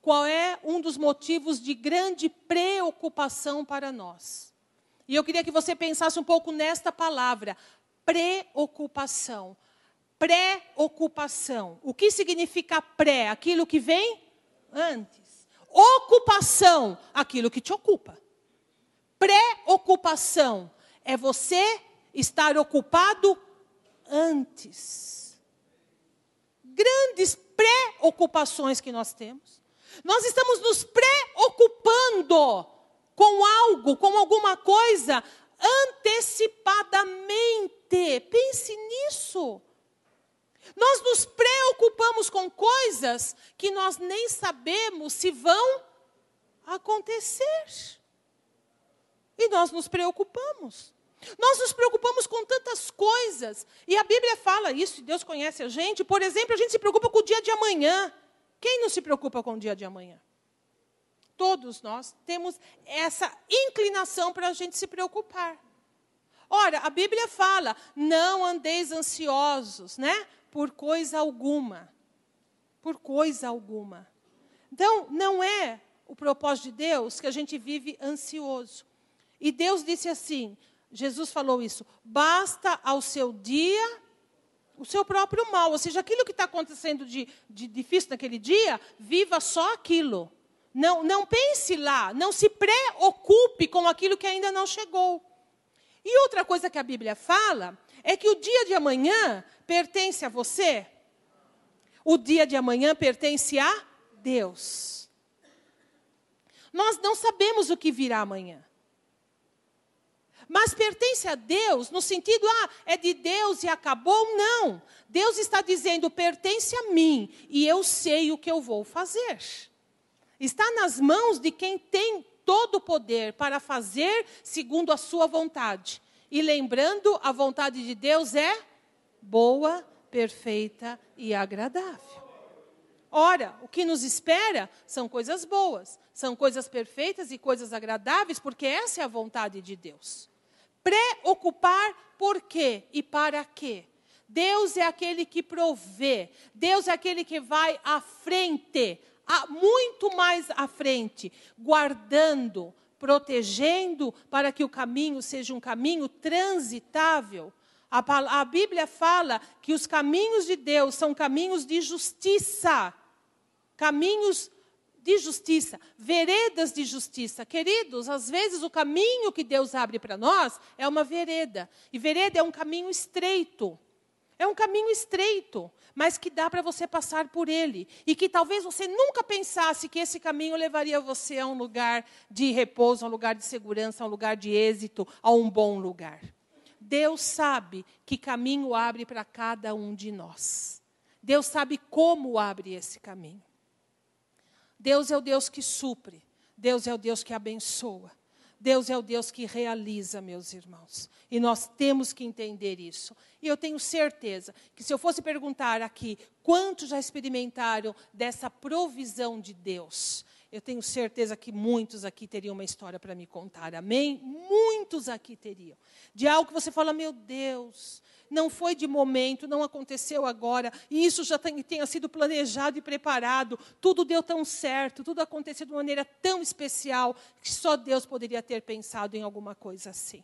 Qual é um dos motivos de grande preocupação para nós? E eu queria que você pensasse um pouco nesta palavra, preocupação. Preocupação. O que significa pré? Aquilo que vem antes. Ocupação, aquilo que te ocupa. Preocupação é você estar ocupado antes grandes preocupações que nós temos. Nós estamos nos preocupando com algo, com alguma coisa, antecipadamente. Pense nisso. Nós nos preocupamos com coisas que nós nem sabemos se vão acontecer. E nós nos preocupamos. Nós nos preocupamos com tantas coisas. E a Bíblia fala isso, Deus conhece a gente. Por exemplo, a gente se preocupa com o dia de amanhã. Quem não se preocupa com o dia de amanhã? Todos nós temos essa inclinação para a gente se preocupar. Ora, a Bíblia fala: não andeis ansiosos, né? Por coisa alguma. Por coisa alguma. Então, não é o propósito de Deus que a gente vive ansioso. E Deus disse assim: Jesus falou isso. Basta ao seu dia o seu próprio mal. Ou seja, aquilo que está acontecendo de, de difícil naquele dia, viva só aquilo. Não, não pense lá, não se preocupe com aquilo que ainda não chegou. E outra coisa que a Bíblia fala é que o dia de amanhã pertence a você. O dia de amanhã pertence a Deus. Nós não sabemos o que virá amanhã mas pertence a Deus, no sentido, ah, é de Deus e acabou. Não. Deus está dizendo, pertence a mim e eu sei o que eu vou fazer. Está nas mãos de quem tem todo o poder para fazer segundo a sua vontade. E lembrando, a vontade de Deus é boa, perfeita e agradável. Ora, o que nos espera são coisas boas, são coisas perfeitas e coisas agradáveis, porque essa é a vontade de Deus. Preocupar por quê e para quê? Deus é aquele que provê, Deus é aquele que vai à frente, muito mais à frente, guardando, protegendo para que o caminho seja um caminho transitável. A, a Bíblia fala que os caminhos de Deus são caminhos de justiça, caminhos de justiça, veredas de justiça. Queridos, às vezes o caminho que Deus abre para nós é uma vereda. E vereda é um caminho estreito. É um caminho estreito, mas que dá para você passar por ele. E que talvez você nunca pensasse que esse caminho levaria você a um lugar de repouso, a um lugar de segurança, a um lugar de êxito, a um bom lugar. Deus sabe que caminho abre para cada um de nós. Deus sabe como abre esse caminho. Deus é o Deus que supre. Deus é o Deus que abençoa. Deus é o Deus que realiza, meus irmãos. E nós temos que entender isso. E eu tenho certeza que se eu fosse perguntar aqui quantos já experimentaram dessa provisão de Deus, eu tenho certeza que muitos aqui teriam uma história para me contar. Amém? Muitos aqui teriam. De algo que você fala, meu Deus, não foi de momento, não aconteceu agora, e isso já tem, tenha sido planejado e preparado, tudo deu tão certo, tudo aconteceu de maneira tão especial, que só Deus poderia ter pensado em alguma coisa assim.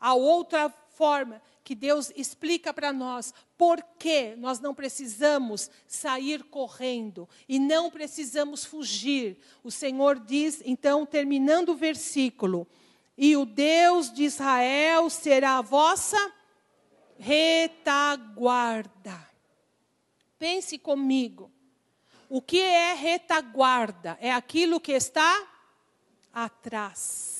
A outra forma que Deus explica para nós por que nós não precisamos sair correndo e não precisamos fugir. O Senhor diz, então, terminando o versículo: E o Deus de Israel será a vossa retaguarda. Pense comigo. O que é retaguarda? É aquilo que está atrás.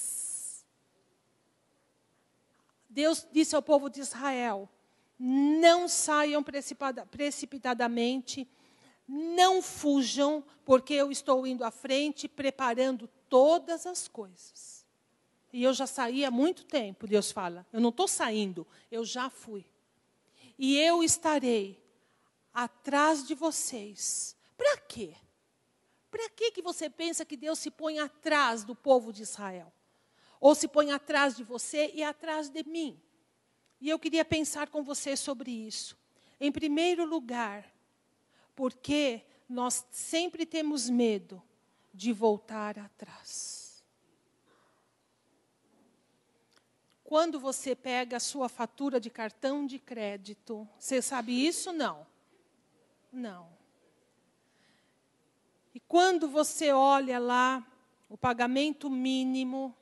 Deus disse ao povo de Israel: não saiam precipitadamente, não fujam, porque eu estou indo à frente preparando todas as coisas. E eu já saí há muito tempo, Deus fala. Eu não estou saindo, eu já fui. E eu estarei atrás de vocês. Para quê? Para que, que você pensa que Deus se põe atrás do povo de Israel? Ou se põe atrás de você e atrás de mim? E eu queria pensar com você sobre isso. Em primeiro lugar, porque nós sempre temos medo de voltar atrás. Quando você pega a sua fatura de cartão de crédito, você sabe isso? Não. Não. E quando você olha lá o pagamento mínimo,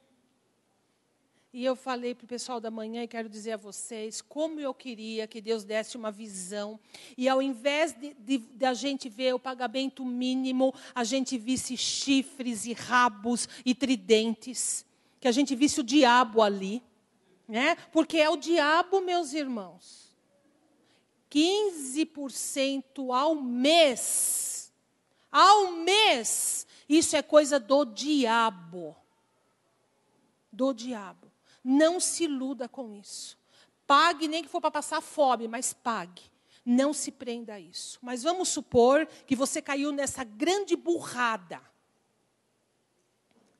e eu falei para o pessoal da manhã e quero dizer a vocês como eu queria que Deus desse uma visão. E ao invés de, de, de, a gente ver o pagamento mínimo, a gente visse chifres e rabos e tridentes. Que a gente visse o diabo ali né? Porque é o diabo, meus irmãos. 15% ao mês. Ao mês. Isso é coisa do diabo. Do diabo. Não se iluda com isso. Pague, nem que for para passar fome, mas pague. Não se prenda a isso. Mas vamos supor que você caiu nessa grande burrada.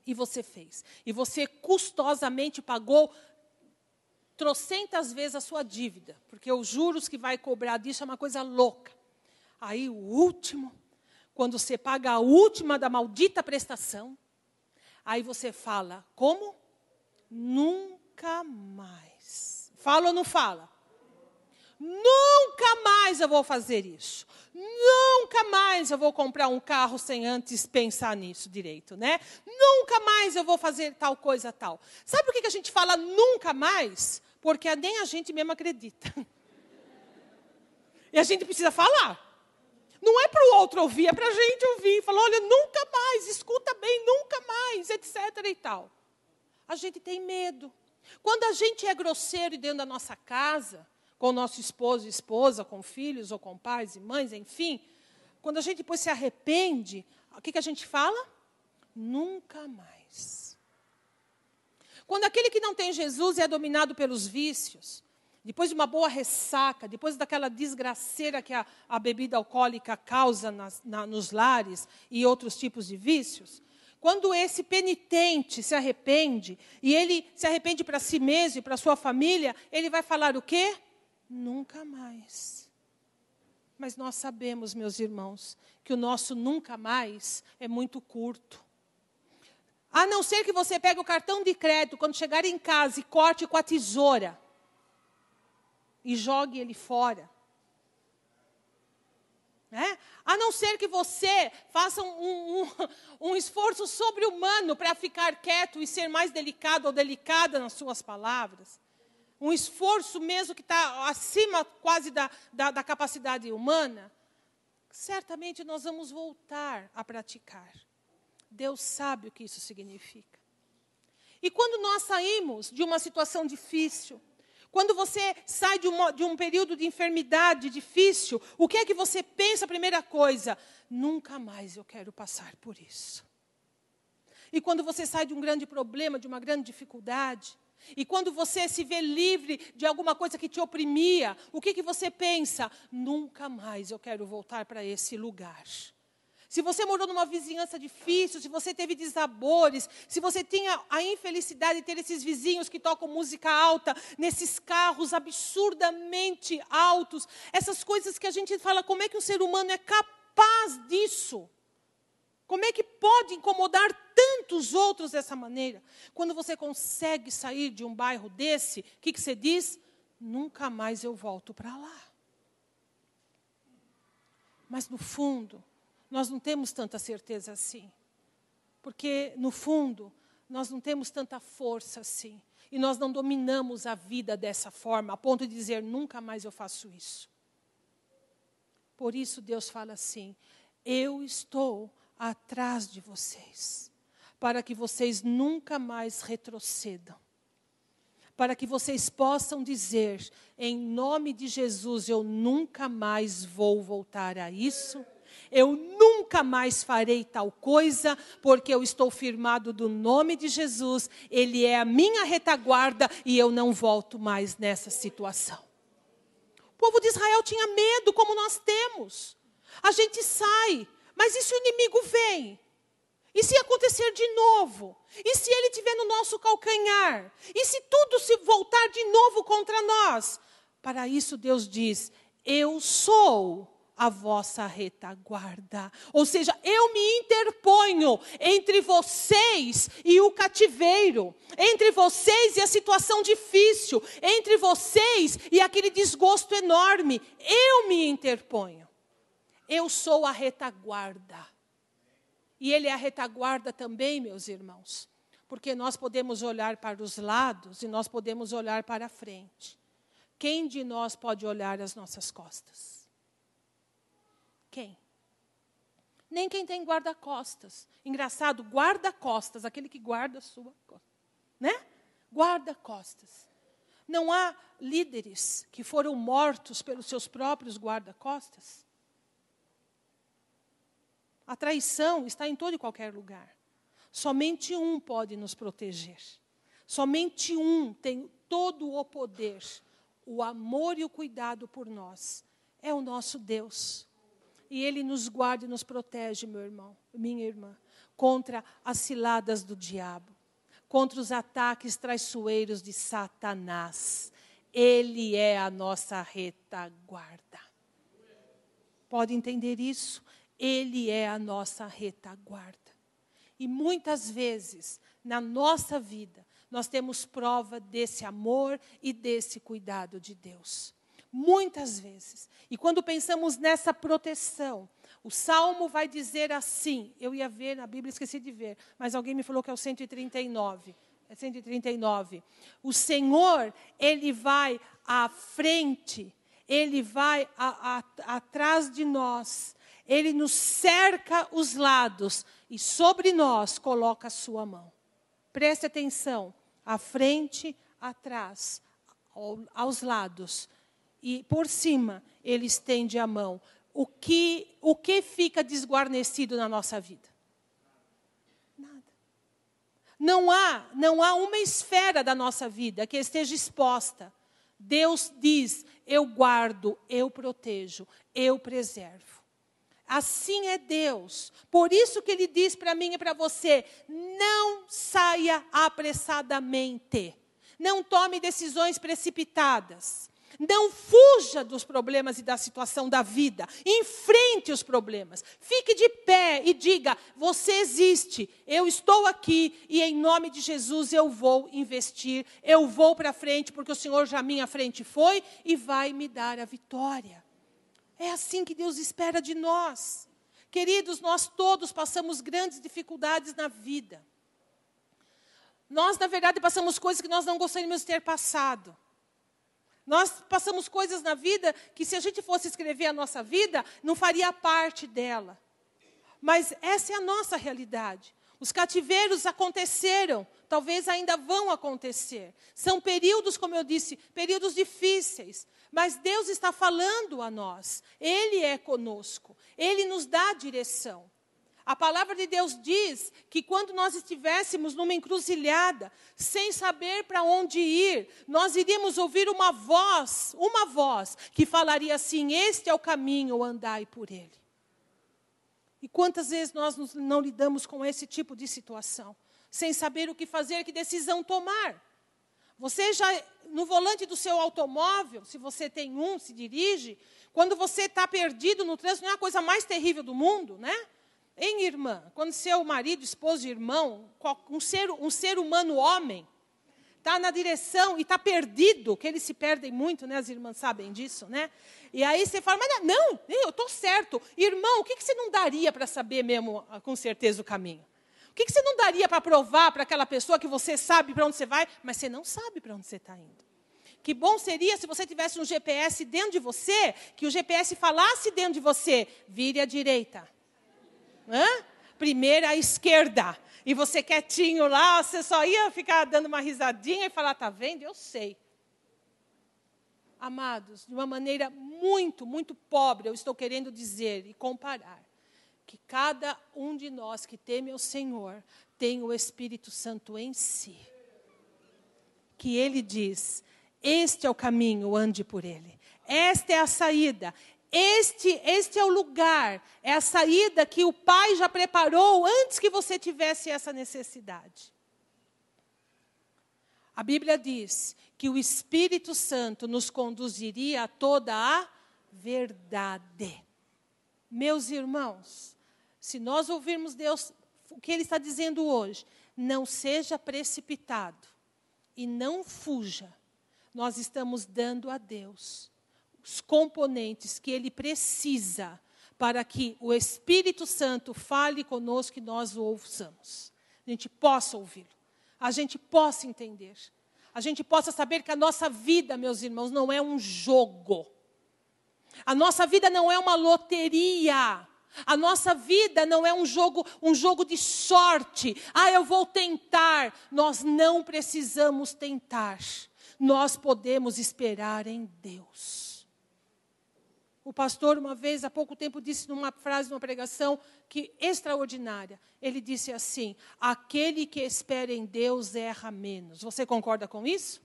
E você fez. E você custosamente pagou trocentas vezes a sua dívida, porque os juros que vai cobrar disso é uma coisa louca. Aí o último, quando você paga a última da maldita prestação, aí você fala, como? Nunca mais. Fala ou não fala? Nunca mais eu vou fazer isso. Nunca mais eu vou comprar um carro sem antes pensar nisso direito, né? Nunca mais eu vou fazer tal coisa tal. Sabe por que a gente fala nunca mais? porque nem a gente mesmo acredita. E a gente precisa falar. Não é para o outro ouvir, é para a gente ouvir. Falar, olha, nunca mais, escuta bem, nunca mais, etc. e tal. A gente tem medo. Quando a gente é grosseiro dentro da nossa casa, com o nosso esposo e esposa, com filhos ou com pais e mães, enfim, quando a gente depois se arrepende, o que, que a gente fala? Nunca mais. Quando aquele que não tem Jesus é dominado pelos vícios, depois de uma boa ressaca, depois daquela desgraceira que a, a bebida alcoólica causa nas, na, nos lares e outros tipos de vícios, quando esse penitente se arrepende, e ele se arrepende para si mesmo e para sua família, ele vai falar o quê? Nunca mais. Mas nós sabemos, meus irmãos, que o nosso nunca mais é muito curto. A não ser que você pegue o cartão de crédito quando chegar em casa e corte com a tesoura e jogue ele fora. É? A não ser que você faça um, um, um esforço sobre-humano para ficar quieto e ser mais delicado ou delicada nas suas palavras. Um esforço mesmo que está acima quase da, da, da capacidade humana. Certamente nós vamos voltar a praticar. Deus sabe o que isso significa. E quando nós saímos de uma situação difícil, quando você sai de, de, um período de enfermidade difícil, o que é que você pensa? A primeira coisa, nunca mais eu quero passar por isso. E quando você sai de um grande problema, de uma grande dificuldade, e quando você se vê livre de alguma coisa que te oprimia, o que, que você pensa? Nunca mais eu quero voltar para esse lugar. Se você morou numa vizinhança difícil, se você teve desabores, se você tinha a infelicidade de ter esses vizinhos que tocam música alta, nesses carros absurdamente altos, essas coisas que a gente fala, como é que um ser humano é capaz disso? Como é que pode incomodar tantos outros dessa maneira? Quando você consegue sair de um bairro desse, o que, que você diz? Nunca mais eu volto para lá. Mas no fundo, nós não temos tanta certeza assim. Porque, no fundo, nós não temos tanta força assim. E nós não dominamos a vida dessa forma, a ponto de dizer: nunca mais eu faço isso. Por isso, Deus fala assim: eu estou atrás de vocês, para que vocês nunca mais retrocedam. Para que vocês possam dizer, em nome de Jesus, eu nunca mais vou voltar a isso. Eu nunca mais farei tal coisa, porque eu estou firmado do nome de Jesus, Ele é a minha retaguarda e eu não volto mais nessa situação. O povo de Israel tinha medo, como nós temos. A gente sai, mas e se o inimigo vem? E se acontecer de novo? E se ele estiver no nosso calcanhar? E se tudo se voltar de novo contra nós? Para isso Deus diz: Eu sou a vossa retaguarda. Ou seja, eu me interponho entre vocês e o cativeiro, entre vocês e a situação difícil, entre vocês e aquele desgosto enorme. Eu me interponho. Eu sou a retaguarda. E Ele é a retaguarda também, meus irmãos. Porque nós podemos olhar para os lados e nós podemos olhar para a frente. Quem de nós pode olhar as nossas costas? Quem? Nem quem tem guarda-costas. Engraçado, guarda-costas, aquele que guarda a sua costa. Né? Guarda-costas. Não há líderes que foram mortos pelos seus próprios guarda-costas? A traição está em todo e qualquer lugar. Somente um pode nos proteger. Somente um tem todo o poder, o amor e o cuidado por nós. É o nosso Deus. E Ele nos guarda e nos protege, meu irmão, minha irmã, contra as ciladas do diabo, contra os ataques traiçoeiros de Satanás. Ele é a nossa retaguarda. Pode entender isso? Ele é a nossa retaguarda. E muitas vezes, na nossa vida, nós temos prova desse amor e desse cuidado de Deus. Muitas vezes. E quando pensamos nessa proteção, o salmo vai dizer assim: eu ia ver na Bíblia, esqueci de ver, mas alguém me falou que é o 139. É 139. O Senhor, Ele vai à frente, Ele vai a, a, atrás de nós, ele nos cerca os lados e sobre nós coloca a sua mão. Preste atenção, à frente, atrás, ao, aos lados e por cima ele estende a mão. O que, o que fica desguarnecido na nossa vida? Nada. Não há, não há uma esfera da nossa vida que esteja exposta. Deus diz: eu guardo, eu protejo, eu preservo. Assim é Deus. Por isso que ele diz para mim e para você: não saia apressadamente. Não tome decisões precipitadas. Não fuja dos problemas e da situação da vida. Enfrente os problemas. Fique de pé e diga: Você existe, eu estou aqui e em nome de Jesus eu vou investir, eu vou para frente, porque o Senhor já à minha frente foi e vai me dar a vitória. É assim que Deus espera de nós. Queridos, nós todos passamos grandes dificuldades na vida. Nós, na verdade, passamos coisas que nós não gostaríamos de ter passado. Nós passamos coisas na vida que, se a gente fosse escrever a nossa vida, não faria parte dela. Mas essa é a nossa realidade. Os cativeiros aconteceram, talvez ainda vão acontecer. São períodos, como eu disse, períodos difíceis. Mas Deus está falando a nós. Ele é conosco. Ele nos dá direção. A palavra de Deus diz que quando nós estivéssemos numa encruzilhada, sem saber para onde ir, nós iríamos ouvir uma voz, uma voz, que falaria assim: Este é o caminho, andai por ele. E quantas vezes nós não lidamos com esse tipo de situação, sem saber o que fazer, que decisão tomar? Você já, no volante do seu automóvel, se você tem um, se dirige, quando você está perdido no trânsito, não é a coisa mais terrível do mundo, né? Hein, irmã? Quando seu marido, esposo, irmão, um ser, um ser humano homem, está na direção e está perdido, que eles se perdem muito, né? As irmãs sabem disso, né? E aí você fala, mas não, eu estou certo. Irmão, o que, que você não daria para saber mesmo ah, com certeza o caminho? O que, que você não daria para provar para aquela pessoa que você sabe para onde você vai, mas você não sabe para onde você está indo? Que bom seria se você tivesse um GPS dentro de você, que o GPS falasse dentro de você, vire à direita Hã? Primeiro à esquerda. E você quietinho lá, você só ia ficar dando uma risadinha e falar: tá vendo? Eu sei. Amados, de uma maneira muito, muito pobre, eu estou querendo dizer e comparar que cada um de nós que teme ao Senhor tem o Espírito Santo em si. Que ele diz: Este é o caminho, ande por ele. Esta é a saída, este, este é o lugar, é a saída que o Pai já preparou antes que você tivesse essa necessidade. A Bíblia diz que o Espírito Santo nos conduziria a toda a verdade. Meus irmãos, se nós ouvirmos Deus, o que Ele está dizendo hoje, não seja precipitado e não fuja. Nós estamos dando a Deus os componentes que ele precisa para que o Espírito Santo fale conosco e nós o ouçamos. A gente possa ouvi-lo, a gente possa entender, a gente possa saber que a nossa vida, meus irmãos, não é um jogo. A nossa vida não é uma loteria. A nossa vida não é um jogo, um jogo de sorte. Ah, eu vou tentar. Nós não precisamos tentar. Nós podemos esperar em Deus. O pastor, uma vez, há pouco tempo, disse numa frase, numa pregação, que extraordinária. Ele disse assim: Aquele que espera em Deus erra menos. Você concorda com isso?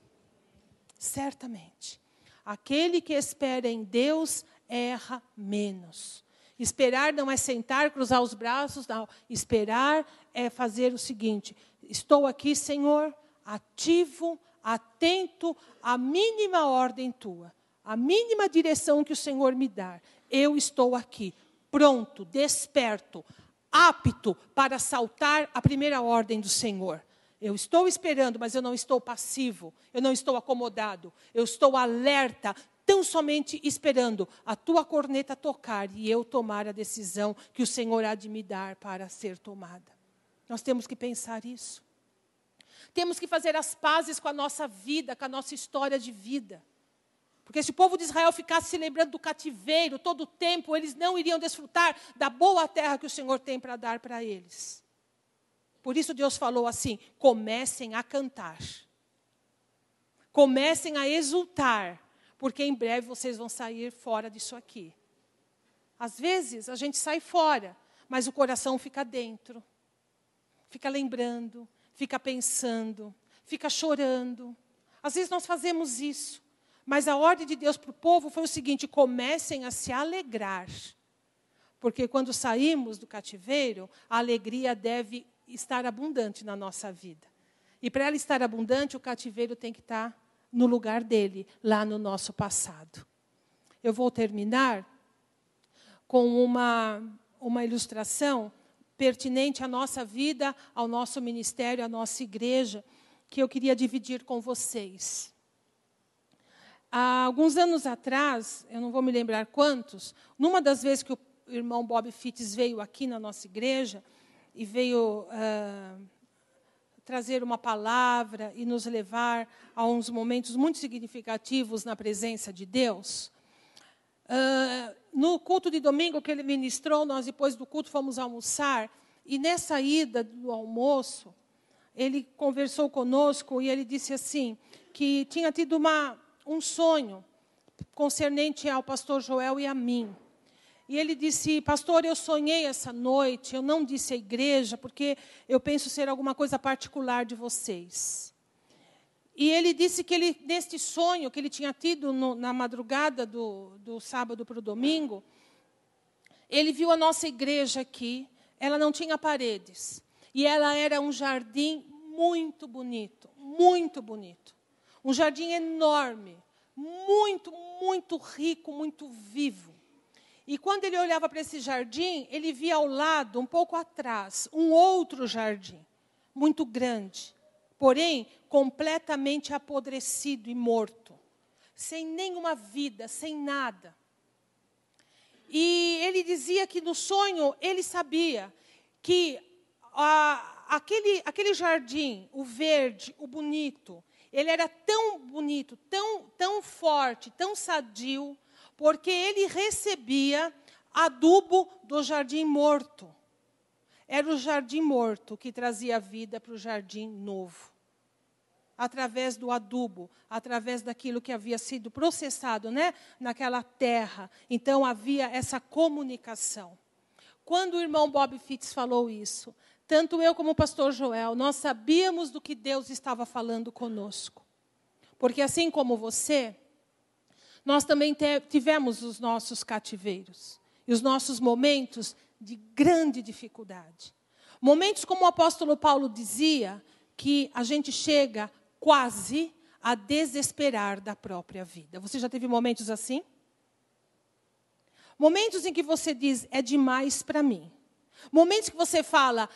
Certamente. Aquele que espera em Deus erra menos. Esperar não é sentar, cruzar os braços, não. Esperar é fazer o seguinte: estou aqui, Senhor, ativo, atento à mínima ordem tua a mínima direção que o Senhor me dar, eu estou aqui, pronto, desperto, apto para saltar a primeira ordem do Senhor. Eu estou esperando, mas eu não estou passivo, eu não estou acomodado, eu estou alerta, tão somente esperando a tua corneta tocar e eu tomar a decisão que o Senhor há de me dar para ser tomada. Nós temos que pensar isso. Temos que fazer as pazes com a nossa vida, com a nossa história de vida. Porque se o povo de Israel ficasse se lembrando do cativeiro todo o tempo, eles não iriam desfrutar da boa terra que o Senhor tem para dar para eles. Por isso Deus falou assim: comecem a cantar. Comecem a exultar, porque em breve vocês vão sair fora disso aqui. Às vezes a gente sai fora, mas o coração fica dentro. Fica lembrando, fica pensando, fica chorando. Às vezes nós fazemos isso. Mas a ordem de Deus para o povo foi o seguinte: comecem a se alegrar. Porque quando saímos do cativeiro, a alegria deve estar abundante na nossa vida. E para ela estar abundante, o cativeiro tem que estar no lugar dele, lá no nosso passado. Eu vou terminar com uma, uma ilustração pertinente à nossa vida, ao nosso ministério, à nossa igreja, que eu queria dividir com vocês. Há alguns anos atrás, eu não vou me lembrar quantos, numa das vezes que o irmão Bob Fitts veio aqui na nossa igreja e veio uh, trazer uma palavra e nos levar a uns momentos muito significativos na presença de Deus. Uh, no culto de domingo que ele ministrou, nós depois do culto fomos almoçar e nessa ida do almoço, ele conversou conosco e ele disse assim que tinha tido uma um sonho concernente ao pastor Joel e a mim. E ele disse: Pastor, eu sonhei essa noite. Eu não disse à igreja, porque eu penso ser alguma coisa particular de vocês. E ele disse que ele, neste sonho que ele tinha tido no, na madrugada do, do sábado para o domingo, ele viu a nossa igreja aqui. Ela não tinha paredes. E ela era um jardim muito bonito, muito bonito. Um jardim enorme, muito, muito rico, muito vivo. E quando ele olhava para esse jardim, ele via ao lado, um pouco atrás, um outro jardim, muito grande, porém completamente apodrecido e morto, sem nenhuma vida, sem nada. E ele dizia que no sonho ele sabia que a, aquele, aquele jardim, o verde, o bonito, ele era tão bonito, tão, tão forte, tão sadio, porque ele recebia adubo do jardim morto. Era o jardim morto que trazia vida para o jardim novo. Através do adubo, através daquilo que havia sido processado né, naquela terra. Então havia essa comunicação. Quando o irmão Bob Fitz falou isso, tanto eu como o pastor Joel, nós sabíamos do que Deus estava falando conosco. Porque assim como você, nós também tivemos os nossos cativeiros e os nossos momentos de grande dificuldade. Momentos como o apóstolo Paulo dizia, que a gente chega quase a desesperar da própria vida. Você já teve momentos assim? Momentos em que você diz, é demais para mim. Momentos que você fala,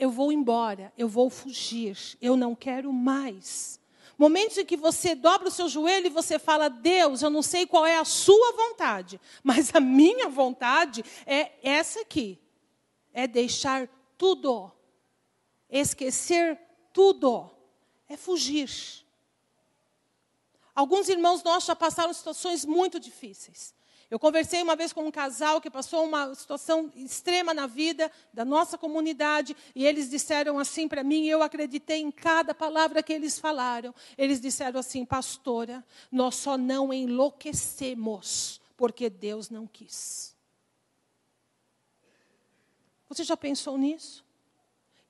eu vou embora, eu vou fugir, eu não quero mais. Momentos em que você dobra o seu joelho e você fala: Deus, eu não sei qual é a sua vontade, mas a minha vontade é essa aqui: é deixar tudo, esquecer tudo, é fugir. Alguns irmãos nossos já passaram situações muito difíceis. Eu conversei uma vez com um casal que passou uma situação extrema na vida da nossa comunidade e eles disseram assim para mim, eu acreditei em cada palavra que eles falaram. Eles disseram assim: "Pastora, nós só não enlouquecemos porque Deus não quis". Você já pensou nisso?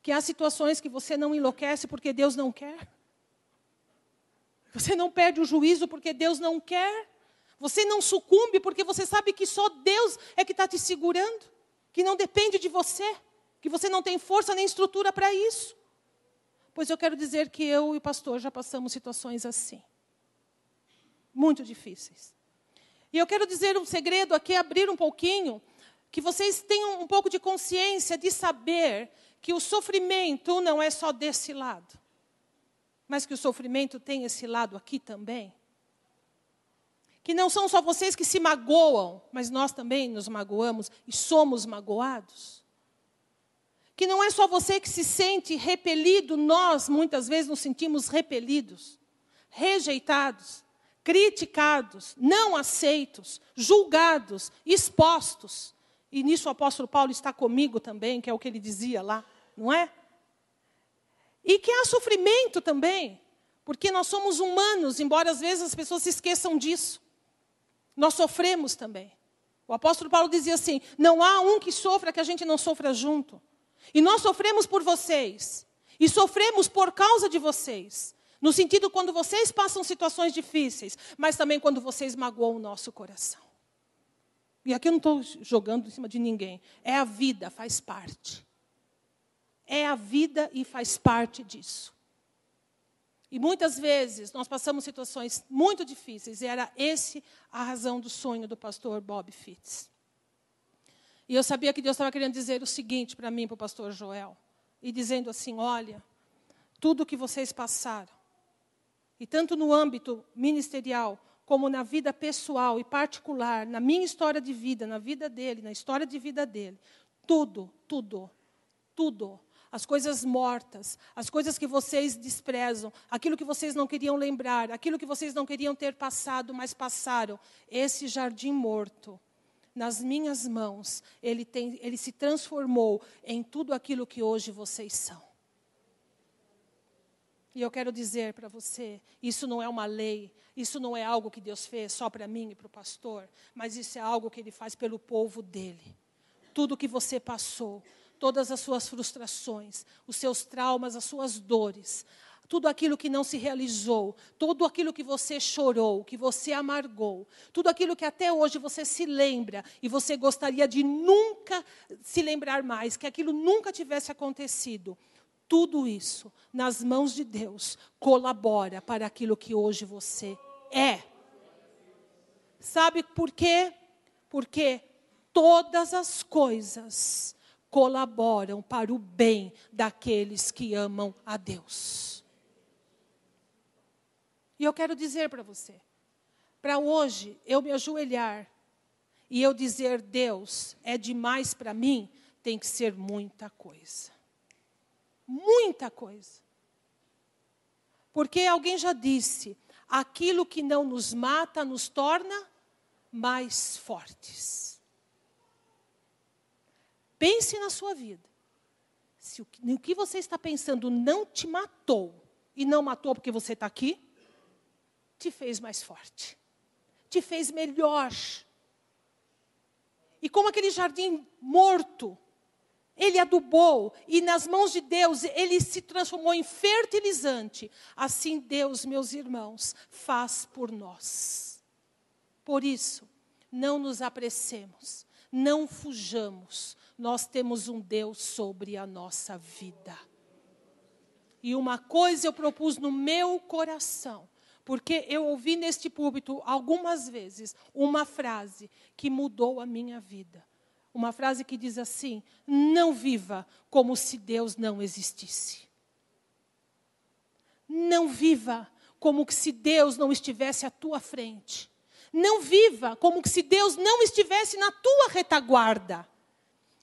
Que há situações que você não enlouquece porque Deus não quer? Você não perde o juízo porque Deus não quer? Você não sucumbe porque você sabe que só Deus é que está te segurando, que não depende de você, que você não tem força nem estrutura para isso. Pois eu quero dizer que eu e o pastor já passamos situações assim, muito difíceis. E eu quero dizer um segredo aqui, abrir um pouquinho, que vocês tenham um pouco de consciência de saber que o sofrimento não é só desse lado, mas que o sofrimento tem esse lado aqui também que não são só vocês que se magoam, mas nós também nos magoamos e somos magoados. Que não é só você que se sente repelido, nós muitas vezes nos sentimos repelidos, rejeitados, criticados, não aceitos, julgados, expostos. E nisso o apóstolo Paulo está comigo também, que é o que ele dizia lá, não é? E que há sofrimento também, porque nós somos humanos, embora às vezes as pessoas se esqueçam disso. Nós sofremos também. O apóstolo Paulo dizia assim: não há um que sofra que a gente não sofra junto. E nós sofremos por vocês. E sofremos por causa de vocês. No sentido quando vocês passam situações difíceis, mas também quando vocês magoam o nosso coração. E aqui eu não estou jogando em cima de ninguém. É a vida, faz parte. É a vida e faz parte disso. E muitas vezes nós passamos situações muito difíceis, e era esse a razão do sonho do pastor Bob Fitz. E eu sabia que Deus estava querendo dizer o seguinte para mim, para o pastor Joel, e dizendo assim: olha, tudo que vocês passaram, e tanto no âmbito ministerial, como na vida pessoal e particular, na minha história de vida, na vida dele, na história de vida dele, tudo, tudo, tudo as coisas mortas, as coisas que vocês desprezam, aquilo que vocês não queriam lembrar, aquilo que vocês não queriam ter passado, mas passaram. Esse jardim morto, nas minhas mãos, ele, tem, ele se transformou em tudo aquilo que hoje vocês são. E eu quero dizer para você: isso não é uma lei, isso não é algo que Deus fez só para mim e para o pastor, mas isso é algo que Ele faz pelo povo dele. Tudo que você passou, todas as suas frustrações, os seus traumas, as suas dores, tudo aquilo que não se realizou, tudo aquilo que você chorou, que você amargou, tudo aquilo que até hoje você se lembra e você gostaria de nunca se lembrar mais, que aquilo nunca tivesse acontecido. Tudo isso, nas mãos de Deus, colabora para aquilo que hoje você é. Sabe por quê? Porque todas as coisas colaboram para o bem daqueles que amam a Deus. E eu quero dizer para você, para hoje eu me ajoelhar e eu dizer, Deus, é demais para mim, tem que ser muita coisa. Muita coisa. Porque alguém já disse, aquilo que não nos mata nos torna mais fortes. Pense na sua vida. Se o que você está pensando não te matou, e não matou porque você está aqui, te fez mais forte, te fez melhor. E como aquele jardim morto, ele adubou e nas mãos de Deus ele se transformou em fertilizante. Assim Deus, meus irmãos, faz por nós. Por isso, não nos apressemos, não fujamos. Nós temos um Deus sobre a nossa vida. E uma coisa eu propus no meu coração: porque eu ouvi neste púlpito algumas vezes uma frase que mudou a minha vida. Uma frase que diz assim: Não viva como se Deus não existisse. Não viva como se Deus não estivesse à tua frente. Não viva como se Deus não estivesse na tua retaguarda.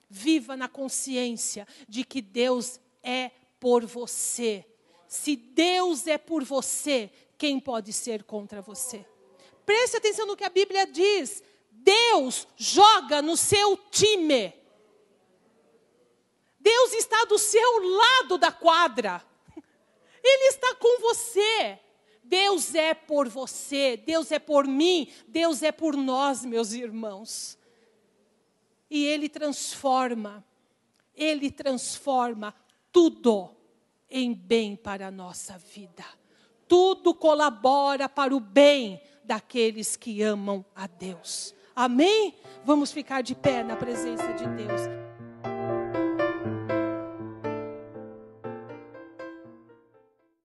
Viva na consciência de que Deus é por você. Se Deus é por você, quem pode ser contra você? Preste atenção no que a Bíblia diz. Deus joga no seu time. Deus está do seu lado da quadra. Ele está com você. Deus é por você, Deus é por mim, Deus é por nós, meus irmãos. E Ele transforma, Ele transforma tudo em bem para a nossa vida tudo colabora para o bem daqueles que amam a Deus. Amém? Vamos ficar de pé na presença de Deus.